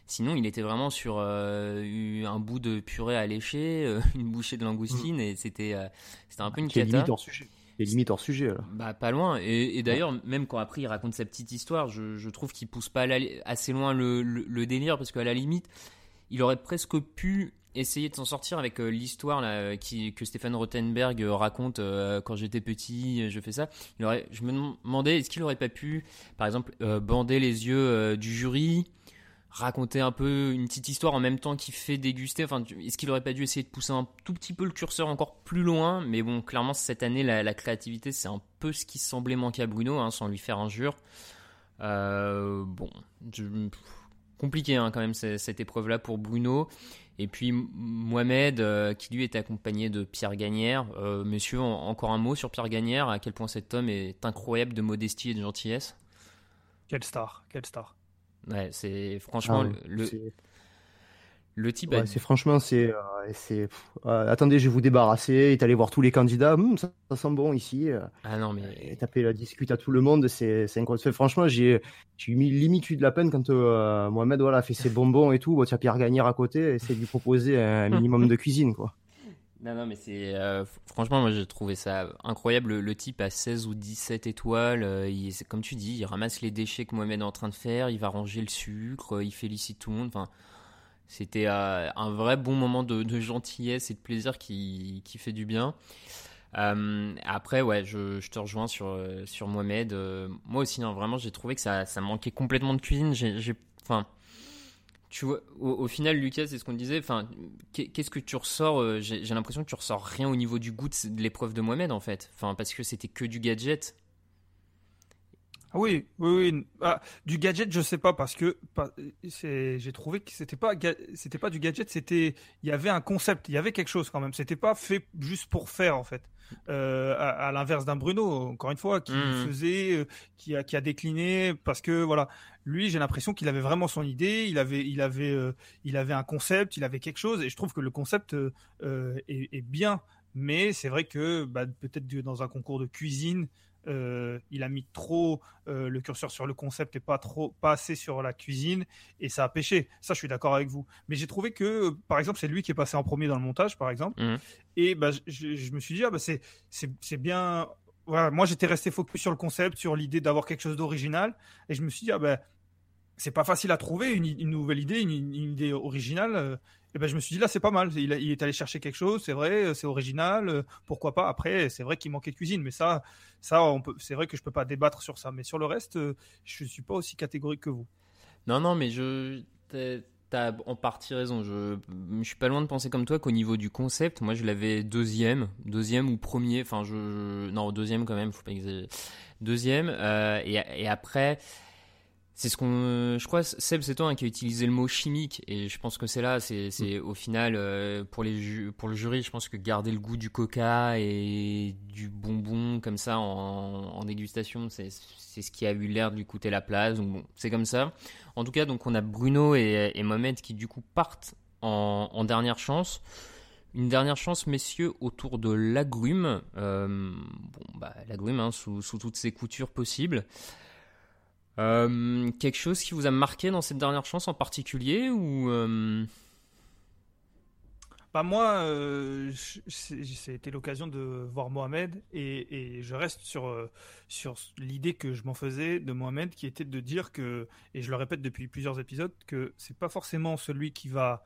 sinon il était vraiment sur euh, eu un bout de purée à lécher, euh, une bouchée de langoustine, et c'était euh, c'était un peu une Qui est cata. limite hors sujet. Est limite hors sujet. Là. Bah pas loin. Et, et d'ailleurs, même quand après il raconte sa petite histoire, je, je trouve qu'il pousse pas la- assez loin le, le- le délire parce qu'à la limite, il aurait presque pu essayer de s'en sortir avec euh, l'histoire là euh, que Stéphane Rothenberg euh, raconte quand j'étais petit, je fais ça. Il aurait, je me demandais est-ce qu'il aurait pas pu, par exemple, bander les yeux du jury raconter un peu une petite histoire en même temps qu'il fait déguster? Enfin, est-ce qu'il aurait pas dû essayer de pousser un tout petit peu le curseur encore plus loin? Mais bon, clairement, cette année, la, la créativité, c'est un peu ce qui semblait manquer à Bruno, hein, sans lui faire injure. Bon, compliqué hein, quand même ce- cette épreuve-là pour Bruno. Et puis M- Mohamed, euh, qui lui était accompagné de Pierre Gagnère. Euh, monsieur, en- encore un mot sur Pierre Gagnère, à quel point cet homme est incroyable de modestie et de gentillesse? Quelle star, quelle star. Ouais, c'est franchement Ah, le, le type. Ouais, c'est franchement, c'est, euh, euh, attendez, je vais vous débarrasser. Il est allé voir tous les candidats. Hum, ça, ça sent bon ici. euh, Ah non mais Et taper la discute à tout le monde, c'est c'est incroyable. Franchement, j'ai eu mis- limite eu de la peine quand euh, Mohamed voilà, a fait ses bonbons et tout. Bon, tu as Pierre Gagnère à côté, et c'est de lui proposer un minimum de cuisine, quoi. Non, non, mais c'est. euh, franchement, moi j'ai trouvé ça incroyable. Le, le type a 16 ou 17 étoiles. euh, il, comme tu dis, il ramasse les déchets que Mohamed est en train de faire. Il va ranger le sucre. euh, il félicite tout le monde. Enfin, c'était euh, un vrai bon moment de, gentillesse et de plaisir qui, qui fait du bien. Euh, après, ouais, je, je te rejoins sur, euh, sur Mohamed. Moi aussi, hein, vraiment, j'ai trouvé que ça, ça manquait complètement de cuisine. J'ai, enfin, tu vois, au, final, Lucas, c'est ce qu'on disait. Enfin, qu'est- qu'est-ce que tu ressors J'ai l'impression que tu ressors rien au niveau du goût de l'épreuve de Mohamed, en fait. Enfin, parce que c'était que du gadget. Ah oui, oui, oui. Ah, du gadget, je sais pas parce que j'ai trouvé que c'était pas, c'était pas du gadget, c'était, il y avait un concept, il y avait quelque chose quand même. C'était pas fait juste pour faire en fait. Euh, à, à l'inverse d'un Bruno, encore une fois, qui Mhm. faisait, euh, qui a, qui a décliné parce que voilà, lui, j'ai l'impression qu'il avait vraiment son idée, il avait, il avait, euh, il avait un concept, il avait quelque chose, et je trouve que le concept est, est bien. Mais c'est vrai que bah, peut-être dans un concours de cuisine, euh, il a mis trop euh, le curseur sur le concept et pas trop pas assez sur la cuisine et ça a pêché. Ça, je suis d'accord avec vous. Mais j'ai trouvé que, euh, par exemple, c'est lui qui est passé en premier dans le montage, par exemple. Mhm. Et bah, je, je me suis dit, ah, bah, c'est c'est c'est bien. Voilà, moi, j'étais resté focus sur le concept, sur l'idée d'avoir quelque chose d'original, et je me suis dit, ah ben, c'est pas facile à trouver une, une nouvelle idée, une, une idée originale. Et ben je me suis dit là c'est pas mal. Il, est allé chercher quelque chose, c'est vrai, euh, c'est original. euh, Pourquoi pas Après c'est vrai qu'il manquait de cuisine, mais ça, ça on peut. C'est vrai que je peux pas débattre sur ça, mais sur le reste, euh, je suis pas aussi catégorique que vous. Non, non, mais je. t'as- en partie raison. Je, je suis pas loin de penser comme toi qu'au niveau du concept, moi je l'avais deuxième, deuxième ou premier. Enfin, je, non deuxième quand même, faut pas exagérer. Deuxième. et après, c'est ce qu'on, je crois, Seb, c'est toi hein, qui a utilisé le mot chimique, et je pense que c'est là, c'est, c'est au final euh, pour les ju- pour le jury, je pense que garder le goût du coca et du bonbon comme ça en, en dégustation, c'est, c'est ce qui a eu l'air de lui coûter la place. Donc bon, c'est comme ça. En tout cas, donc on a Bruno et, et Mohamed qui du coup partent en, en dernière chance. Une dernière chance, messieurs, autour de l'agrume. Euh, bon, bah, l'agrume, hein, sous, sous toutes ses coutures possibles. Euh, quelque chose qui vous a marqué dans cette dernière chance en particulier ou euh, Bah moi, euh, c'était l'occasion de voir Mohamed et, et je reste sur, sur l'idée que je m'en faisais de Mohamed qui était de dire que, et je le répète depuis plusieurs épisodes, que c'est pas forcément celui qui va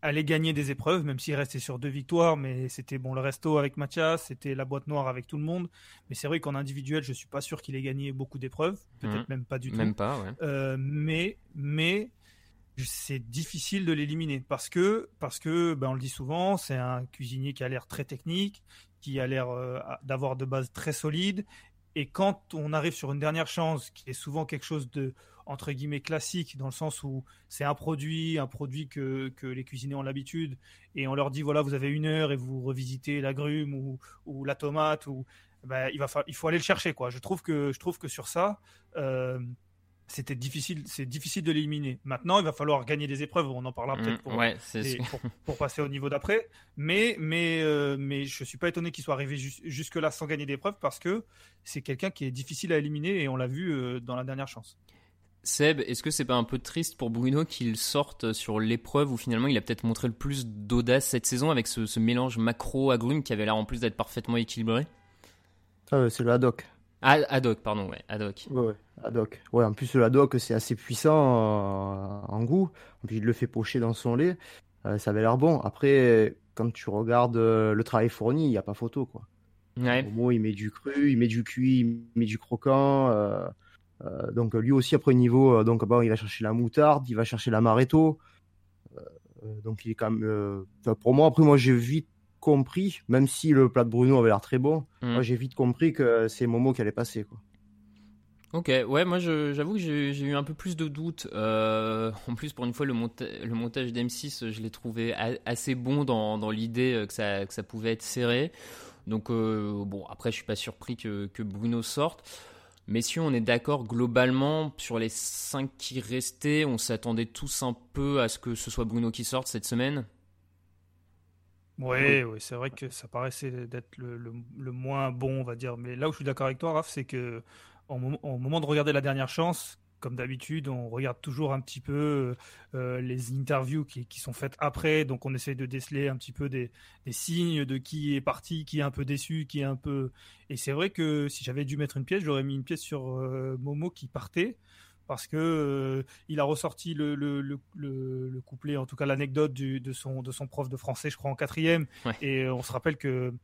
aller gagner des épreuves, même s'il restait sur deux victoires, mais c'était bon le resto avec Mathias, c'était la boîte noire avec tout le monde. Mais c'est vrai qu'en individuel, je suis pas sûr qu'il ait gagné beaucoup d'épreuves, peut-être Mhm. même pas du tout. Même pas, ouais. Euh, mais mais c'est difficile de l'éliminer parce que parce que ben on le dit souvent, c'est un cuisinier qui a l'air très technique, qui a l'air euh, d'avoir de bases très solides. Et quand on arrive sur une dernière chance, qui est souvent quelque chose de entre guillemets classique, dans le sens où c'est un produit, un produit que, que les cuisiniers ont l'habitude, et on leur dit voilà, vous avez une heure et vous revisitez l'agrume ou, ou la tomate, ou ben, il va il faut aller le chercher quoi. Je trouve que je trouve que sur ça, euh, c'était difficile, c'est difficile de l'éliminer. Maintenant, il va falloir gagner des épreuves. On en parlera Mm, peut-être pour, ouais, passer au niveau d'après. Mais, mais, euh, mais je suis pas étonné qu'il soit arrivé jus- jusque-là sans gagner d'épreuves parce que c'est quelqu'un qui est difficile à éliminer et on l'a vu euh, dans la dernière chance. Seb, est-ce que c'est pas un peu triste pour Bruno qu'il sorte sur l'épreuve où finalement il a peut-être montré le plus d'audace cette saison avec ce, ce mélange macro-agrume qui avait l'air en plus d'être parfaitement équilibré? Ah, c'est le haddock. Ah, Haddock, pardon, ouais, Haddock. Ouais, ouais, haddock. Ouais, en plus, le haddock, c'est assez puissant euh, en goût. En plus, il le fait pocher dans son lait. Euh, ça avait l'air bon. Après, quand tu regardes euh, le travail fourni, il n'y a pas photo, quoi. Ouais. Momo, il met du cru, il met du cuit, il met du croquant. Euh, donc, lui aussi, après niveau, euh, donc, bon, il va chercher la moutarde, il va chercher l'amaretto. Euh, euh, donc, il est quand même. pour moi, après, moi, j'ai vite compris, même si le plat de Bruno avait l'air très bon, Mm. moi, j'ai vite compris que c'est Momo qui allait passer, quoi. Ok, ouais, moi j'avoue que j'ai eu un peu plus de doutes. Euh, en plus, pour une fois, le, monta- le montage d'M6, je l'ai trouvé assez bon dans, dans l'idée que ça, que ça pouvait être serré. Donc, euh, bon, après, je suis pas surpris que, que Bruno sorte. Messieurs, on est d'accord globalement sur les 5 qui restaient. On s'attendait tous un peu à ce que ce soit Bruno qui sorte cette semaine? Ouais, oui, c'est vrai que ça paraissait d'être le, le- le moins bon, on va dire. Mais là où je suis d'accord avec toi, Raph, c'est que moment, au moment de regarder la dernière chance, comme d'habitude, on regarde toujours un petit peu euh, les interviews qui, qui sont faites après. Donc on essaie de déceler un petit peu des, des signes de qui est parti, qui est un peu déçu, qui est un peu. Et c'est vrai que si j'avais dû mettre une pièce, j'aurais mis une pièce sur euh, Momo qui partait. Parce que euh, il a ressorti le, le, le, le- le couplet, en tout cas l'anecdote de son, de son prof de français, je crois, en quatrième. Ouais. Et on se rappelle que,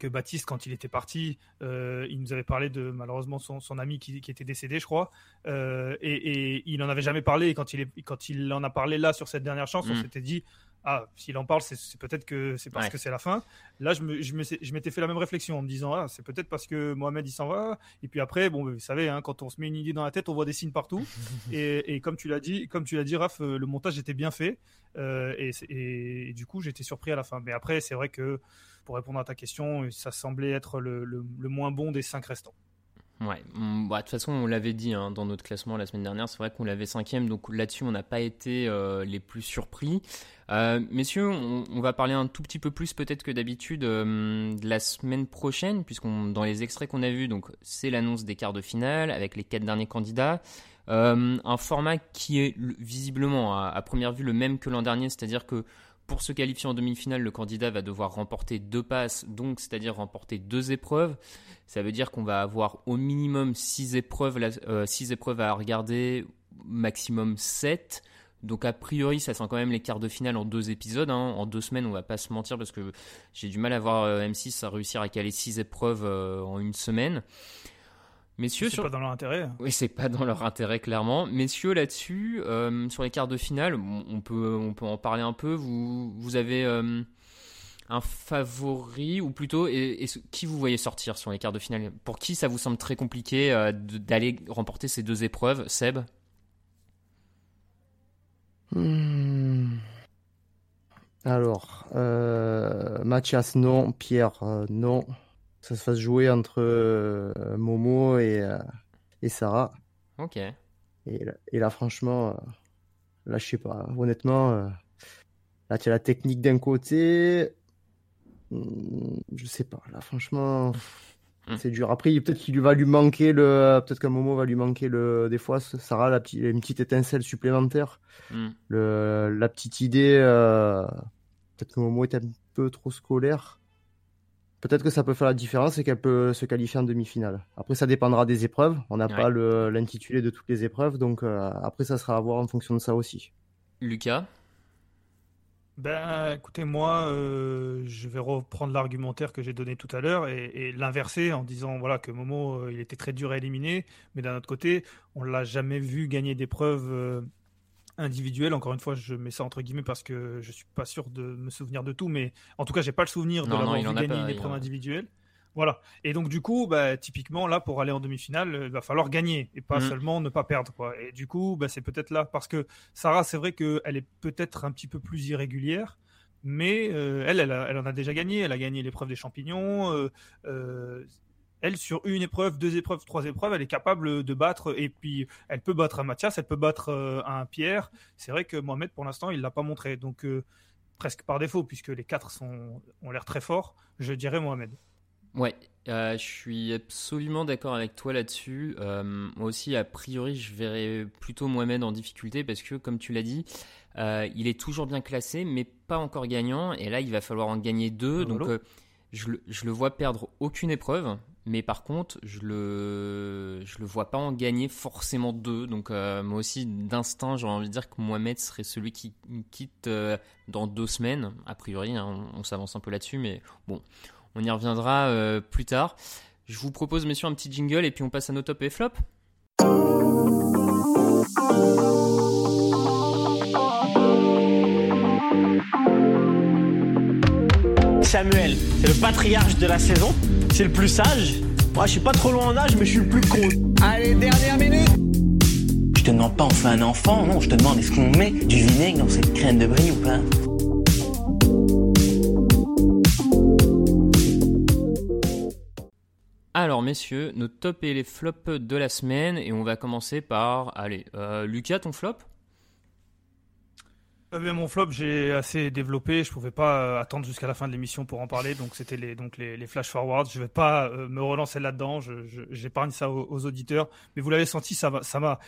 que Baptiste, quand il était parti, euh, il nous avait parlé de malheureusement son, son ami qui, qui était décédé, je crois. Euh, et, et il n'en avait jamais parlé. Et quand il, est, quand il en a parlé là sur cette dernière chance, on Mm. s'était dit ah, s'il en parle, c'est peut-être que c'est parce Ouais. que c'est la fin. Là, je me- je me- je m'étais fait la même réflexion en me disant ah, c'est peut-être parce que Mohamed il s'en va. Et puis après, bon, vous savez, hein, quand on se met une idée dans la tête, on voit des signes partout. et, et comme tu l'as dit, comme tu l'as dit, Raph, euh, le montage était bien fait. Euh, et- et du coup, j'étais surpris à la fin. Mais après, c'est vrai que pour répondre à ta question, ça semblait être le, le- le moins bon des cinq restants. Ouais, mm, bah, de toute façon, on l'avait dit hein, dans notre classement la semaine dernière, c'est vrai qu'on l'avait cinquième, donc là-dessus, on n'a pas été euh, les plus surpris. Euh, messieurs, on, va parler un tout petit peu plus peut-être que d'habitude euh, de la semaine prochaine, puisqu'on dans les extraits qu'on a vus, donc c'est l'annonce des quarts de finale avec les quatre derniers candidats. Un format qui est le- visiblement à première vue le même que l'an dernier, c'est-à-dire que pour se qualifier en demi-finale, le candidat va devoir remporter deux passes, donc c'est-à-dire remporter deux épreuves. Ça veut dire qu'on va avoir au minimum six épreuves, euh, à regarder, maximum 7. Donc a priori, ça sent quand même les quarts de finale en deux épisodes. hein. En deux semaines, on va pas se mentir parce que j'ai du mal à voir euh, M6 à réussir à caler six épreuves euh, en une semaine. Messieurs, C'est sur... pas dans leur intérêt. Oui, c'est pas dans leur intérêt clairement. Messieurs, là-dessus, euh, sur les quarts de finale, on peut, on peut en parler un peu. Vous, vous avez euh, un favori ou plutôt, et, qui vous voyez sortir sur les quarts de finale? Pour qui ça vous semble très compliqué euh, d'aller remporter ces deux épreuves, Seb? Hmm. Alors, euh, Mathias, non. Pierre, euh, non. Ça se fasse jouer entre euh, Momo et, euh, et Sarah. Ok. Et là, et là, franchement, euh, là, je sais pas. Honnêtement, là, tu as la technique d'un côté. Hmm, Je sais pas. Là, franchement, c'est dur. Après, peut-être qu'il va lui manquer le. Peut-être qu'à Momo va lui manquer le. Des fois, Sarah, la petite, une petite étincelle supplémentaire. Hmm. Le, la petite idée. Peut-être que Momo est un peu trop scolaire. Peut-être que ça peut faire la différence et qu'elle peut se qualifier en demi-finale. Après, ça dépendra des épreuves. On n'a Ouais. pas l'intitulé de toutes les épreuves, donc euh, après, ça sera à voir en fonction de ça aussi. Lucas? Ben, écoutez, moi, euh, je vais reprendre l'argumentaire que j'ai donné tout à l'heure et, et l'inverser en disant voilà que Momo, euh, il était très dur à éliminer, mais d'un autre côté, on l'a jamais vu gagner d'épreuves individuelles. Encore une fois, je mets ça entre guillemets parce que je suis pas sûr de me souvenir de tout, mais en tout cas, j'ai pas le souvenir de Non, l'avoir vu gagner une épreuve individuelle. Voilà. Et donc, du coup, bah, typiquement, là, pour aller en demi-finale, il va falloir gagner et pas Mhm. seulement ne pas perdre. Quoi. Et du coup, bah, c'est peut-être là. Parce que Sarah, c'est vrai qu'elle est peut-être un petit peu plus irrégulière, mais euh, elle, elle, a- elle en a déjà gagné. Elle a gagné l'épreuve des champignons. euh, euh, elle, sur une épreuve, deux épreuves, trois épreuves, elle est capable de battre. Et puis, elle peut battre un Mathias, elle peut battre euh, un Pierre. C'est vrai que Mohamed, pour l'instant, il l'a pas montré. Donc, euh, presque par défaut, puisque les quatre sont, ont l'air très forts, je dirais Mohamed. Ouais, euh, je suis absolument d'accord avec toi là-dessus. Euh, moi aussi, a priori, je verrais plutôt Mohamed en difficulté parce que, comme tu l'as dit, euh, il est toujours bien classé, mais pas encore gagnant. Et là, il va falloir en gagner deux. Donc, je, je le vois perdre aucune épreuve. Mais par contre, je le, je le vois pas en gagner forcément deux. Donc, euh, moi aussi, d'instinct, j'aurais envie de dire que Mohamed serait celui qui quitte euh, dans deux semaines. A priori, hein, on, s'avance un peu là-dessus, mais bon, on y reviendra euh, plus tard. Je vous propose, messieurs, un petit jingle et puis on passe à nos top et flop. Samuel, c'est le patriarche de la saison, c'est le plus sage. Moi, je suis pas trop loin en âge, mais je suis le plus con. Allez, dernière minute Je te demande pas on fait un enfant, non, je te demande est-ce qu'on met du vinaigre dans cette crème de brie ou pas? Alors, messieurs, nos top et les flops de la semaine. Et on va commencer par. Allez, euh, Lucas, ton flop? Euh, mon flop, j'ai assez développé. Je pouvais pas euh, attendre jusqu'à la fin de l'émission pour en parler. Donc, c'était les, donc les, les, flash forwards. Je vais pas euh, me relancer là-dedans. Je, j'épargne ça aux, auditeurs. Mais vous l'avez senti, ça m'a, ça m'a,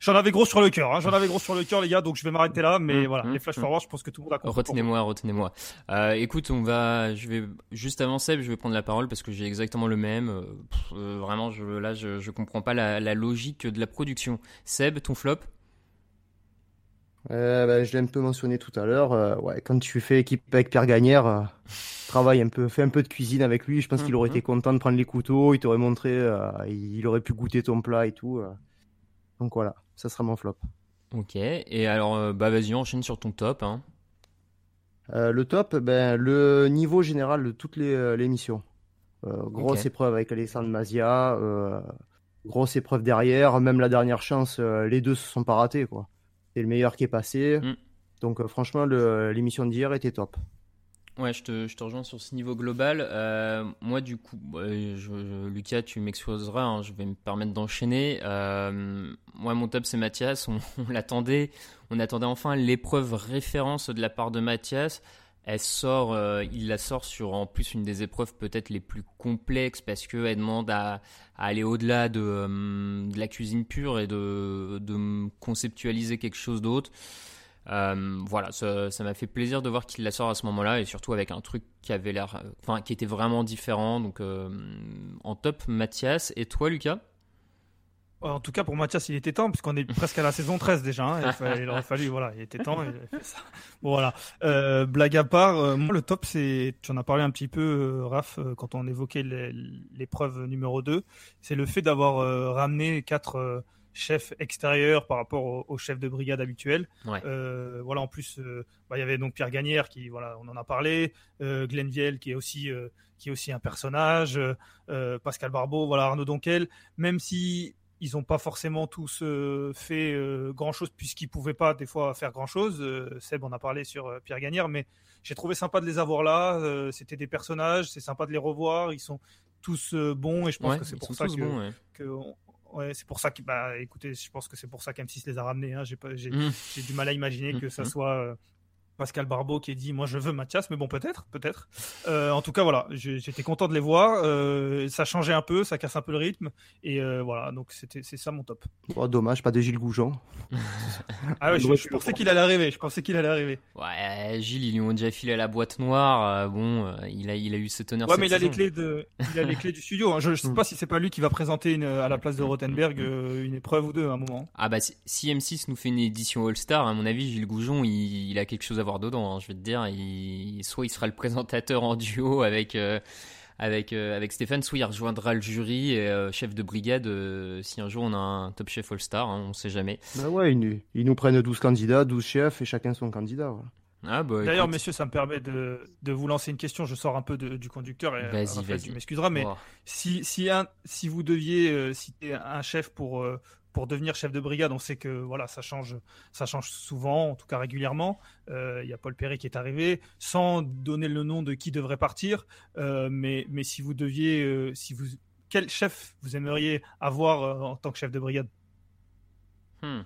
j'en avais gros sur le cœur. Hein. J'en avais gros sur le cœur, les gars. Donc, je vais m'arrêter là. Mais mmh, voilà, mmh, les flash mmh. forwards, je pense que tout le monde a compris. Retenez-moi, retenez-moi. écoute, on va, je vais juste avancer. Je vais prendre la parole parce que j'ai exactement le même. vraiment, je, là, je, je comprends pas la, la logique de la production. Seb, ton flop? Euh, bah, je l'ai un peu mentionné tout à l'heure. Euh, ouais, quand tu fais équipe avec Pierre Gagnère, euh, travaille un peu, fais un peu de cuisine avec lui. Je pense qu'il aurait été mhm. content de prendre les couteaux. Il t'aurait montré, il aurait pu goûter ton plat et tout. Donc voilà, ça sera mon flop. Ok. Et alors, bah vas-y, enchaîne sur ton top. Hein. le top, ben le niveau général de toutes les, les missions. grosse épreuve avec Alexandre Mazia. grosse épreuve derrière. Même la dernière chance, les deux se sont pas ratés quoi. C'est le meilleur qui est passé. Mm. Donc euh, franchement, l'émission d'hier était top. Ouais, je te, je te, rejoins sur ce niveau global. Euh, moi, du coup, Lucas, tu m'exposeras, hein, je vais me permettre d'enchaîner. Euh, moi, mon top, c'est Mathias. On, l'attendait. On attendait enfin l'épreuve référence de la part de Mathias. Elle sort, il la sort sur en plus une des épreuves peut-être les plus complexes parce qu'elle demande à, aller au-delà de, de, la cuisine pure et de, de conceptualiser quelque chose d'autre. Euh, voilà, ça, m'a fait plaisir de voir qu'il la sort à ce moment-là et surtout avec un truc qui avait l'air, qui était vraiment différent. Donc, euh, en top, Mathias. Et toi, Lucas? En tout cas, pour Mathias, il était temps, puisqu'on est presque à la saison 13 déjà. Hein, il, aurait fallu, voilà, il était temps. Il fait ça. Bon, voilà. Euh, blague à part, moi, le top, c'est, tu en as parlé un petit peu, Raph, quand on évoquait l'épreuve numéro 2, c'est le fait d'avoir ramené quatre chef extérieur par rapport au, chef de brigade habituel. Euh, voilà, en plus, euh, bah, il y avait donc Pierre Gagnère qui, voilà, on en a parlé, euh, Glenn Viel qui est aussi qui est aussi un personnage, Pascal Barbeau, voilà Arnaud Donquel, même si ils n'ont pas forcément tous fait grand chose puisqu'ils pouvaient pas des fois faire grand chose. Seb en a parlé sur Pierre Gagnère, mais j'ai trouvé sympa de les avoir là. C'était des personnages, c'est sympa de les revoir. Ils sont tous bons et je pense que c'est pour ça que, Ouais, c'est pour ça que, bah, écoutez, je pense que c'est pour ça qu'M6 les a ramenés. Hein. J'ai, mmh. j'ai, du mal à imaginer que ça mmh. soit euh, Pascal Barbeau qui a dit moi je veux Mathias, mais bon peut-être, peut-être. Euh, en tout cas voilà, j'étais content de les voir. Euh, ça changeait un peu, ça casse un peu le rythme et euh, voilà donc c'était c'est ça mon top. Oh, dommage, pas de Gilles Goujon. ah ouais, je, pensais qu'il allait arriver, je pensais qu'il allait arriver. Ouais, Gilles ils lui ont déjà filé à la boîte noire. bon, il a il a eu cette honneur. Ouais, mais il a les clés de il a les clés du studio. Hein. Je, sais pas si c'est pas lui qui va présenter une, à la place de Rothenberg une épreuve ou deux à un moment. Ah bah si, M6 nous fait une édition All Star, à mon avis Gilles Goujon il, il a quelque chose à voir dedans. Hein, je vais te dire, il, soit il sera le présentateur en duo avec euh, avec euh, avec Stéphane, soit il rejoindra le jury et euh, chef de brigade si un jour on a un top chef All Star, hein, on sait jamais. Bah ouais, ils, nous prennent 12 candidats, 12 chefs et chacun son candidat. Ah bah, D'ailleurs, messieurs, ça me permet de, de, vous lancer une question. Je sors un peu de, du conducteur et vas-y, vas-y. tu m'excuseras, mais si, si, un, si vous deviez citer un chef pour, pour devenir chef de brigade, on sait que voilà, ça change, ça change souvent, en tout cas régulièrement. Euh, il y a Paul Perret qui est arrivé, sans donner le nom de qui devrait partir. Euh, mais, mais si vous deviez, euh, si vous, quel chef vous aimeriez avoir en tant que chef de brigade? Hmm.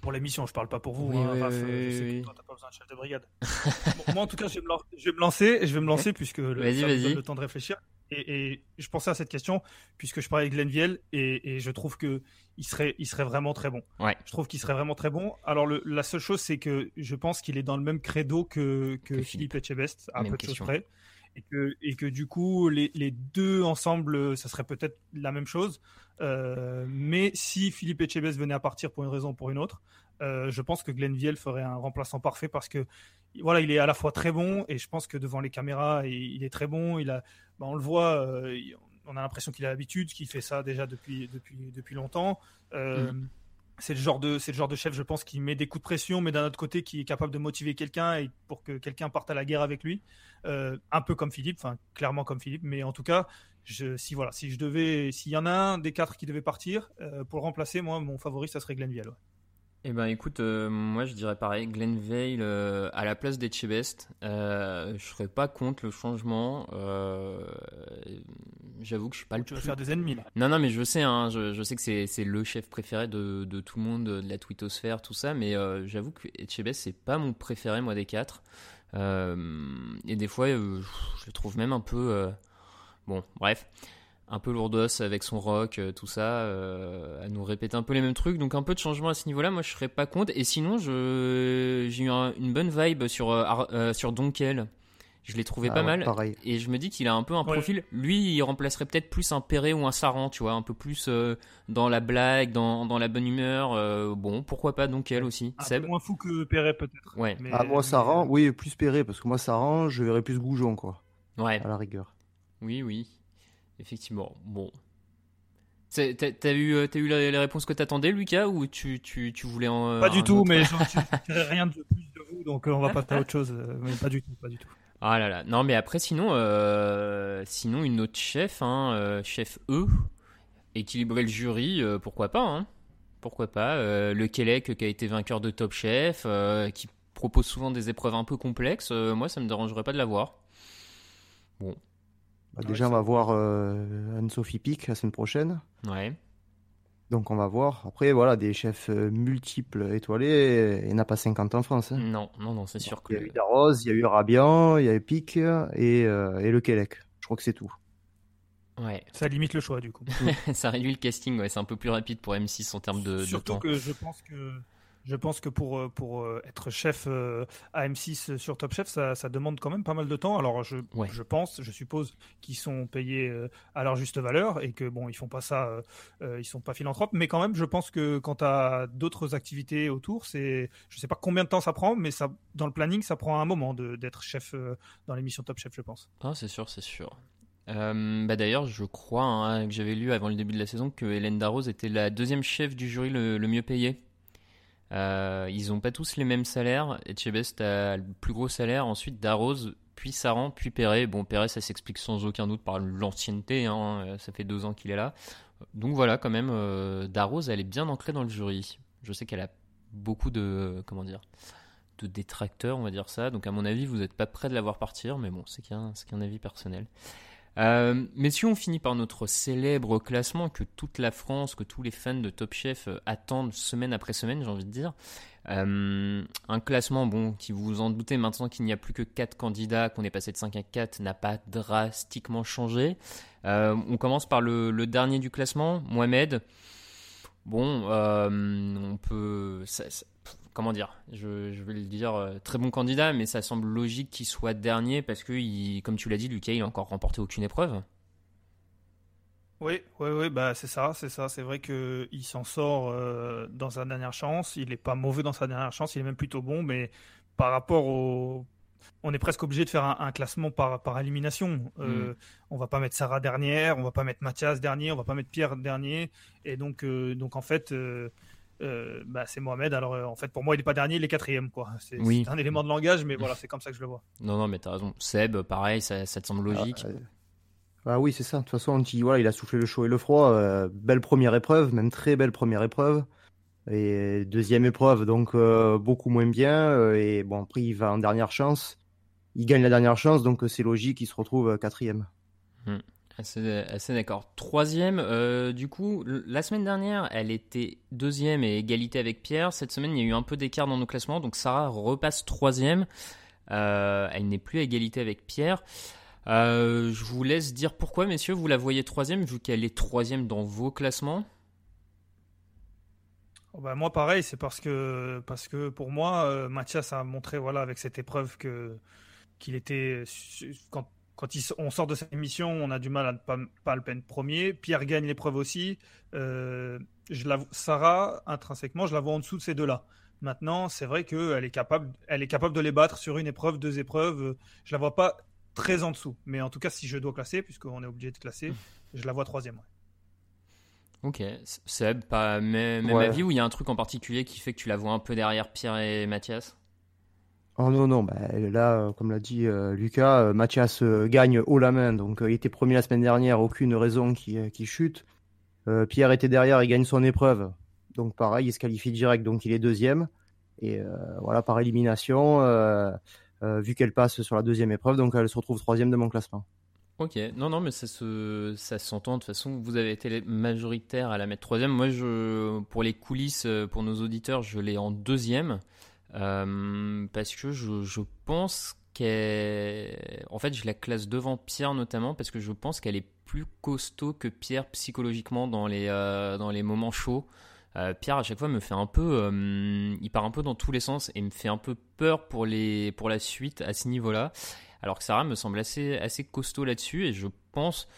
Pour l'émission, je parle pas pour vous. Oui, hein, je sais que toi, pas besoin de chef de brigade. moi, en tout cas, je vais me, lancer, je vais me lancer puisque le, ça me donne le temps de réfléchir. Et, je pensais à cette question puisque je parlais avec Glenn et, et je trouve que il serait, il serait vraiment très bon. Ouais. Je trouve qu'il serait vraiment très bon. Alors la seule chose, c'est que je pense qu'il est dans le même credo que, que, Philippe Etchebest, à peu de choses près. Et que, et que du coup, les, les deux ensemble, ça serait peut-être la même chose. Euh, mais si Philippe Etchebest venait à partir pour une raison ou pour une autre, euh, je pense que Glenn Viel ferait un remplaçant parfait parce que voilà, il est à la fois très bon et je pense que devant les caméras, il, est très bon. Il a, bah, on le voit, euh, on a l'impression qu'il a l'habitude, qu'il fait ça déjà depuis, depuis, depuis longtemps. Euh, mm. C'est le genre de, c'est le genre de chef, je pense, qui met des coups de pression, mais d'un autre côté, qui est capable de motiver quelqu'un et pour que quelqu'un parte à la guerre avec lui, euh, un peu comme Philippe, enfin clairement comme Philippe, mais en tout cas, je, si voilà, si je devais, s'il y en a un des quatre qui devait partir pour le remplacer, moi, mon favori, ça serait Glenn Vial. Eh ben écoute, euh, moi je dirais pareil, Glenn Vale euh, à la place d'Etchebest, euh, je serais pas contre le changement. euh, J'avoue que je suis pas le Tu vas plus- faire des ennemis là. Non, non, mais je sais, hein, je, je sais que c'est le chef préféré de, de tout le monde, de la twittosphère, tout ça, mais j'avoue que Etchebest, c'est pas mon préféré, moi, des quatre. Et des fois, je le trouve même un peu. bon, bref. Un peu lourdos avec son rock, euh, tout ça, euh, à nous répéter un peu les mêmes trucs. Donc un peu de changement à ce niveau-là, moi je serais pas contre. Et sinon, je j'ai eu un- une bonne vibe sur euh, euh, sur Donkel. Je l'ai trouvé Ah pas ouais, mal. pareil. Et je me dis qu'il a un peu un Ouais. profil. Lui, il remplacerait peut-être plus un Perret ou un Saran, tu vois, un peu plus euh, dans la blague, dans, dans la bonne humeur. euh, bon, pourquoi pas Donkel aussi. Un Seb peu moins fou que Perret peut-être. Ouais. Mais- Ah, moi, rend, oui, plus Perret, parce que moi, ça rend, je verrais plus Goujon, quoi, Ouais. à la rigueur. Oui, oui. Effectivement. Bon. T'as eu, euh, t'as eu les réponses que t'attendais, Lucas, ou tu, tu, tu voulais en. Pas du tout, autre mais dirai rien de plus de vous, donc euh, on va passer à autre chose. euh, Mais pas du tout, pas du tout. Ah là là. Non, mais après, sinon, euh, sinon une autre chef, hein, euh, chef E, équilibrer le jury, euh, pourquoi pas, hein. Pourquoi pas. le Québec qui a été vainqueur de Top Chef, qui propose souvent des épreuves un peu complexes, moi, ça me dérangerait pas de l'avoir. Bon. Bah, déjà, on va voir euh, Anne-Sophie Pic la semaine prochaine. Ouais. Donc, on va voir. Après, voilà, des chefs euh, multiples étoilés, il n'y en a pas 50 en France. hein. Non, non, non, c'est sûr que. Il y a eu Darroze, il y a eu Rabian, il y a eu Pic et, euh, et le Québec. Je crois que c'est tout. Ouais. Ça limite le choix du coup. ça réduit le casting, ouais, c'est un peu plus rapide pour M6 en termes de, de Surtout temps. que je pense que je pense que pour euh, pour euh, être chef euh, à M6 sur Top Chef, ça, ça demande quand même pas mal de temps. Alors je Ouais. je pense, je suppose qu'ils sont payés à leur juste valeur et que bon ils font pas ça, ils sont pas philanthropes, mais quand même je pense que quand tu as d'autres activités autour, c'est je sais pas combien de temps ça prend, mais ça dans le planning ça prend un moment de- d'être chef dans l'émission Top Chef, je pense. Ah, c'est sûr, c'est sûr. Euh, bah d'ailleurs, je crois hein, que j'avais lu avant le début de la saison que Hélène Darroze était la deuxième chef du jury le, le mieux payé. Euh, ils ont pas tous les mêmes salaires. Etchebest a le plus gros salaire, ensuite Darroze, puis Saran, puis Perret. Bon, Perret, ça s'explique sans aucun doute par l'ancienneté, hein, euh, ça fait deux ans qu'il est là. Donc voilà, quand même, euh, elle est bien ancrée dans le jury. Je sais qu'elle a beaucoup de, comment dire, de détracteurs, on va dire ça. Donc à mon avis, vous n'êtes pas prêt de la voir partir, mais bon, c'est qu'un qu'un avis personnel. Euh, messieurs, on finit par notre célèbre classement que toute la France, que tous les fans de Top Chef euh, attendent semaine après semaine, j'ai envie de dire. Euh, un classement, bon, qui vous vous en doutez maintenant qu'il n'y a plus que 4 candidats, qu'on est passé de 5 à 4, n'a pas drastiquement changé. On commence par le, dernier du classement, Mohamed. Bon, on peut. Comment dire je, je vais le dire, euh, très bon candidat, mais ça semble logique qu'il soit dernier parce que, il, comme tu l'as dit, Lucas, il a encore remporté aucune épreuve. Oui, oui, oui, bah c'est ça, c'est ça. C'est vrai que il s'en sort euh, dans sa dernière chance. Il est pas mauvais dans sa dernière chance. Il est même plutôt bon, mais par rapport au, on est presque obligé de faire un, un classement par par élimination. Euh, On va pas mettre Sarah dernière, on va pas mettre Mathias dernier, on va pas mettre Pierre dernier, et donc euh, donc en fait. Euh, euh, bah, c'est Mohamed. Alors, euh, en fait, pour moi, il est pas dernier, il est quatrième, quoi. C'est Oui. c'est un élément de langage, mais voilà, c'est comme ça que je le vois. Non, non, mais t'as raison. Seb, pareil, ça, ça te semble logique? Ah oui, c'est ça. De toute façon, on dit, voilà, il a soufflé le chaud et le froid. euh, belle première épreuve, même très belle première épreuve. Et deuxième épreuve, donc euh, beaucoup moins bien. euh, et bon, après, il va en dernière chance. Il gagne la dernière chance, donc euh, c'est logique qu'il se retrouve euh, quatrième. Hmm. Assez, d'accord. Troisième, euh, du coup, la semaine dernière, elle était deuxième et égalité avec Pierre. Cette semaine, il y a eu un peu d'écart dans nos classements, donc Sarah repasse troisième. Euh, elle n'est plus égalité avec Pierre. Euh, je vous laisse dire pourquoi, messieurs, vous la voyez troisième, vu qu'elle est troisième dans vos classements. Oh bah, moi, pareil, c'est parce que, parce que pour moi, Mathias a montré voilà, avec cette épreuve que, qu'il était. Quand il on sort de cette émission, on a du mal à ne pas, pas le peine premier. Pierre gagne l'épreuve aussi. Euh, je la, Sarah, intrinsèquement, je la vois en dessous de ces deux-là. Maintenant, c'est vrai qu'elle est, capable, elle est capable de les battre sur une épreuve, deux épreuves. Je la vois pas très en dessous. Mais en tout cas, si je dois classer, puisqu'on est obligé de classer, je la vois troisième. ouais. Ok, Seb, pas même, même Ouais. avis ou il y a un truc en particulier qui fait que tu la vois un peu derrière Pierre et Mathias? Oh non, non, bah, là, comme l'a dit euh, Lucas, euh, Mathias euh, gagne haut la main. Donc, il était premier la semaine dernière, aucune raison qu'il qu'il chute. Pierre était derrière, il gagne son épreuve. Donc pareil, il se qualifie direct, donc il est deuxième. Et voilà, par élimination, vu qu'elle passe sur la deuxième épreuve, donc elle se retrouve troisième de mon classement. Ok, non, non, mais ça se, ça s'entend. De toute façon, vous avez été majoritaire à la mettre troisième. Moi, pour les coulisses, pour nos auditeurs, je l'ai en deuxième. Parce que je, pense en fait, je la classe devant Pierre notamment parce que je pense qu'elle est plus costaud que Pierre psychologiquement dans les, euh, dans les moments chauds. Euh, Pierre à chaque fois me fait un peu, euh, il part un peu dans tous les sens et me fait un peu peur pour les, pour la suite à ce niveau-là. Alors que Sarah me semble assez, assez costaud là-dessus et je pense,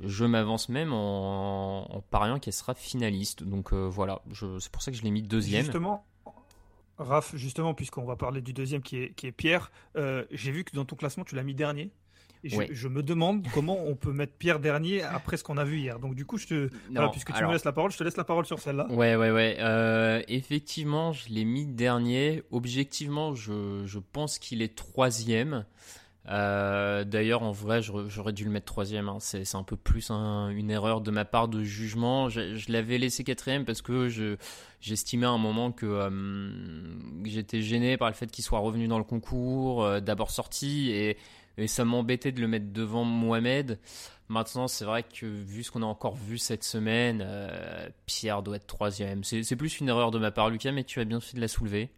je m'avance même en, pariant qu'elle sera finaliste. Donc voilà, c'est pour ça que je l'ai mis deuxième. Justement, Raph, justement, puisqu'on va parler du deuxième qui est, qui est Pierre, euh, j'ai vu que dans ton classement, tu l'as mis dernier. Et je, me demande comment on peut mettre Pierre dernier après ce qu'on a vu hier. Donc du coup, je te, puisque tu me laisses la parole, je te laisse la parole sur celle-là. Ouais, ouais, ouais. Euh, effectivement, je l'ai mis dernier. Objectivement, je, je pense qu'il est troisième. Euh, d'ailleurs, en vrai, j'aurais dû le mettre troisième. Hein. C'est un peu plus une erreur de ma part de jugement. Je, l'avais laissé quatrième parce que j'estimais à un moment que euh, j'étais gêné par le fait qu'il soit revenu dans le concours, euh, d'abord sorti, et, ça m'embêtait de le mettre devant Mohamed. Maintenant, c'est vrai que vu ce qu'on a encore vu cette semaine, Pierre doit être troisième. C'est plus une erreur de ma part, Lucas, mais tu as bien fait de la soulever.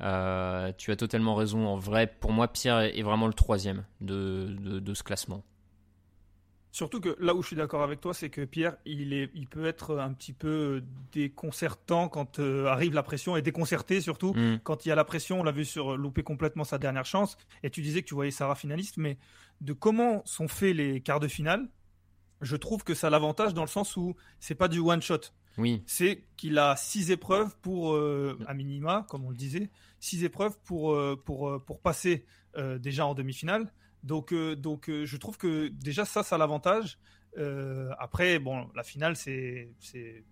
Euh, tu as totalement raison. En vrai, pour moi, Pierre est vraiment le troisième de, de, ce classement. Surtout que là où je suis d'accord avec toi, c'est que Pierre, il, est, il peut être un petit peu déconcertant quand euh, arrive la pression et déconcerté surtout mm. quand il y a la pression. On l'a vu sur louper complètement sa dernière chance. Et tu disais que tu voyais Sarah finaliste, mais de comment sont faits les quarts de finale, je trouve que ça a l'avantage dans le sens où c'est pas du one shot. Oui. C'est qu'il a six épreuves pour, euh, à minima, comme on le disait, six épreuves pour, euh, pour, euh, pour passer déjà en demi-finale. Donc, donc je trouve que déjà ça, ça a l'avantage. Euh, après, bon, la finale, c'est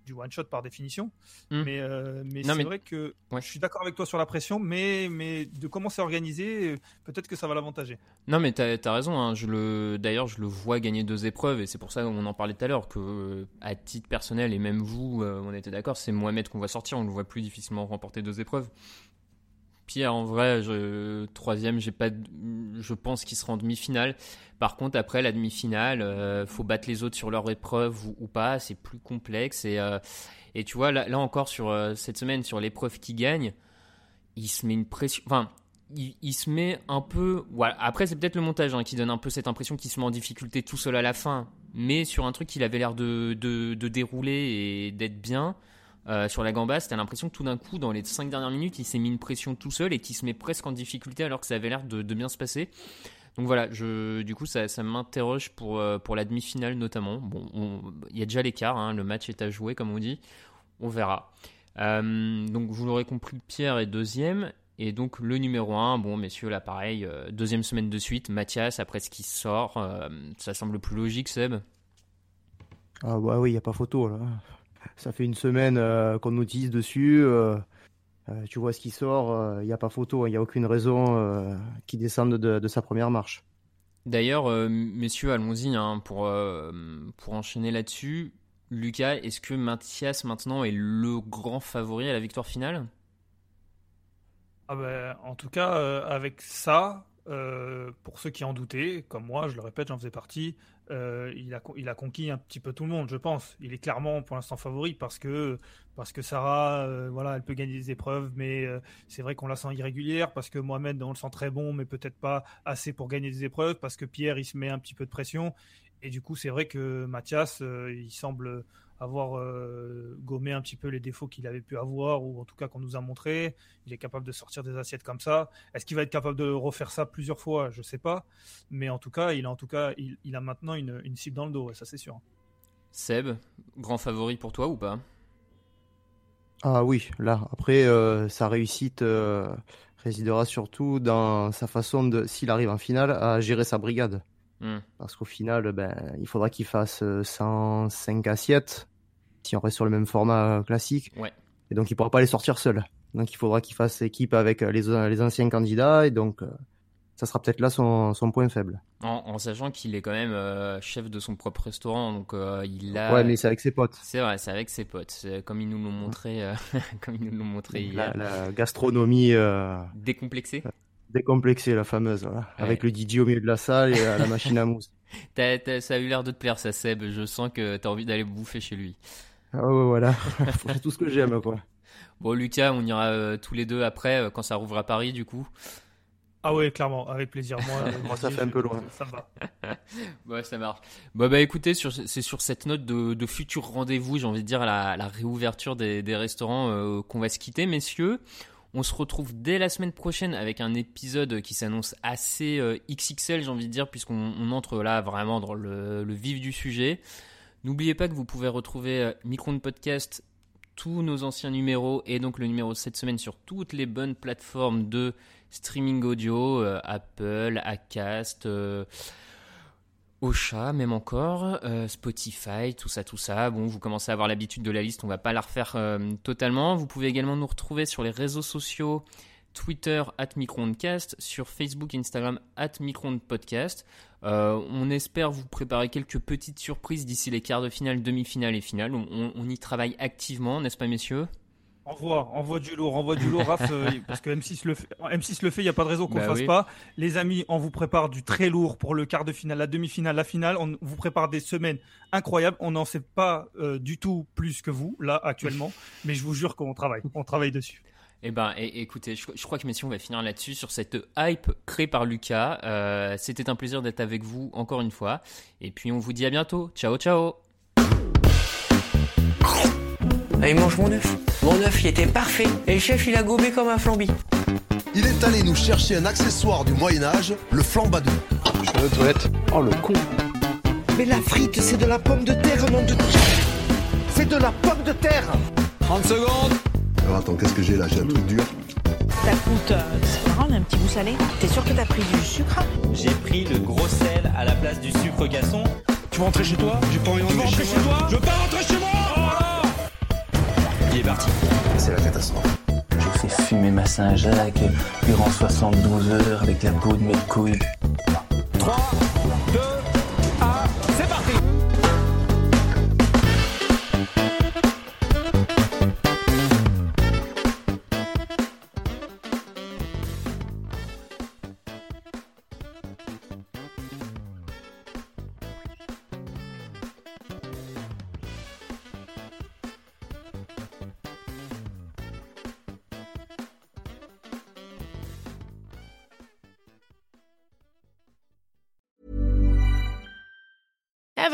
du one shot par définition. Hmm. Mais, euh, mais c'est vrai que je suis d'accord avec toi sur la pression, mais, mais de comment c'est organisé, peut-être que ça va l'avantager. Non, mais tu as, raison. Hein. D'ailleurs, je le vois gagner deux épreuves, et c'est pour ça qu'on en parlait tout à l'heure, que à titre personnel, et même vous, euh, on était d'accord, c'est Mohamed qu'on va sortir, on le voit plus difficilement remporter deux épreuves. En vrai, troisième, j'ai pas, je pense qu'il sera en demi-finale. Par contre, après la demi-finale, il euh, faut battre les autres sur leur épreuve ou, pas. C'est plus complexe. Et, euh, tu vois, là, encore, sur euh, cette semaine, sur l'épreuve qui gagne, il se met une pression. Enfin, il, se met un peu. Voilà. Après, c'est peut-être le montage hein, qui donne un peu cette impression qu'il se met en difficulté tout seul à la fin. Mais sur un truc qu'il avait l'air de, de dérouler et d'être bien. Euh, sur la gambasse, t'as l'impression que tout d'un coup, dans les 5 dernières minutes, il s'est mis une pression tout seul et qu'il se met presque en difficulté alors que ça avait l'air de, bien se passer. Donc voilà, je, du coup, ça, m'interroge pour, euh, pour la demi-finale notamment. Bon, il y a déjà l'écart, hein, le match est à jouer, comme on dit. On verra. Euh, donc vous l'aurez compris, Pierre est deuxième. Et donc le numéro 1, bon messieurs, là pareil, deuxième semaine de suite, Mathias, après ce qui sort, ça semble plus logique, Seb? Ah bah oui, il n'y a pas photo là ça fait une semaine euh, qu'on nous utilise dessus. Euh, euh, tu vois ce qui sort, il n'y a pas photo, il n'y a aucune raison qui descende de, sa première marche. D'ailleurs, messieurs, allons-y hein, pour, pour enchaîner là-dessus. Lucas, est-ce que Mathias maintenant est le grand favori à la victoire finale? Ah ben, En tout cas, avec ça, pour ceux qui en doutaient, comme moi, je le répète, j'en faisais partie, euh, il, a, il a conquis un petit peu tout le monde, je pense. Il est clairement pour l'instant favori parce que, parce que Sarah, euh, voilà, elle peut gagner des épreuves, mais euh, c'est vrai qu'on la sent irrégulière parce que Mohamed, on le sent très bon, mais peut-être pas assez pour gagner des épreuves parce que Pierre, il se met un petit peu de pression. Et du coup, c'est vrai que Mathias, il semble avoir euh, gommé un petit peu les défauts qu'il avait pu avoir, ou en tout cas qu'on nous a montré. Il est capable de sortir des assiettes comme ça. Est-ce qu'il va être capable de refaire ça plusieurs fois? Je ne sais pas. Mais en tout cas, il a, en tout cas, il, a maintenant une, une, cible dans le dos, ça c'est sûr. Seb, grand favori pour toi ou pas? Ah oui, là, après, euh, sa réussite euh, résidera surtout dans sa façon de, s'il arrive en finale, à gérer sa brigade. Hmm. Parce qu'au final, ben, il faudra qu'il fasse 105 assiettes si on reste sur le même format euh, classique. Et donc, il ne pourra pas les sortir seul. Donc, il faudra qu'il fasse équipe avec euh, les, les anciens candidats. Et donc, euh, ça sera peut-être là son, son, point faible. En, en sachant qu'il est quand même euh, chef de son propre restaurant, donc euh, il a. Ouais, mais c'est avec ses potes. C'est vrai, c'est avec ses potes, comme ils nous l'ont montré, euh, comme ils nous l'ont montré la, hier. La gastronomie. Décomplexée. Décomplexée, la fameuse, voilà. Ouais. Avec le Didier au milieu de la salle et la machine à mousse. Ça a eu l'air de te plaire, ça, Seb. Je sens que t'as envie d'aller bouffer chez lui. Ah ouais, voilà. c'est tout ce que j'aime, quoi. Bon, Lucas, on ira euh, tous les deux après, euh, quand ça rouvre à Paris, du coup. Ah ouais, clairement, avec plaisir. Moi, Moi ça fait un peu loin. Ça va. ouais, ça marche. Bon, bah écoutez, c'est sur cette note de, de futur rendez-vous, j'ai envie de dire, à la, la réouverture des, des restaurants euh, qu'on va se quitter, messieurs. On se retrouve dès la semaine prochaine avec un épisode qui s'annonce assez euh, XXL, j'ai envie de dire, puisqu'on on entre là vraiment dans le, le vif du sujet. N'oubliez pas que vous pouvez retrouver euh, Micron Podcast, tous nos anciens numéros et donc le numéro cette semaine sur toutes les bonnes plateformes de streaming audio, euh, Apple, Acast, euh, Ocha même encore, Spotify, tout ça, tout ça. Bon, vous commencez à avoir l'habitude de la liste, on va pas la refaire totalement. Vous pouvez également nous retrouver sur les réseaux sociaux, Twitter at sur Facebook, Instagram at. Euh, on espère vous préparer quelques petites surprises d'ici les quarts de finale, demi-finale et finale. On, on, on y travaille activement, n'est-ce pas, messieurs? Envoie, envoie du lourd, envoie du lourd, Raph, euh, parce que M6 le fait, M6 le fait, il n'y a pas de raison qu'on Bah fasse oui. pas. Les amis, on vous prépare du très lourd pour le quart de finale, la demi-finale, la finale. On vous prépare des semaines incroyables. On n'en sait pas euh, du tout plus que vous, là, actuellement. mais je vous jure qu'on travaille, on travaille dessus. Eh ben, et- écoutez, je, je crois que messieurs, on va finir là-dessus sur cette hype créée par Lucas. Euh, C'était un plaisir d'être avec vous encore une fois. Et puis on vous dit à bientôt. Ciao, ciao. Allez, mange mon œuf. Mon œuf, il était parfait. Et le chef, il a gobé comme un flambi. Il est allé nous chercher un accessoire du Moyen-Âge, le flambadou. Je vais aux toilettes. Oh le con. Mais la frite, c'est de la pomme de terre, nom de C'est de la pomme de terre 30 secondes Alors attends, qu'est-ce que j'ai là? J'ai un truc dur. Ça coûte, euh, c'est marrant, un petit goût salé. T'es sûr que t'as pris du sucre J'ai pris le gros sel à la place du sucre gasson. Tu veux rentrer chez toi? J'ai pas envie de rentrer chez moi Je veux pas rentrer chez moi Oh là Il est parti. C'est la catastrophe. Je fais fumer ma Saint-Jacques durant 72 heures avec la peau de mes couilles. 3,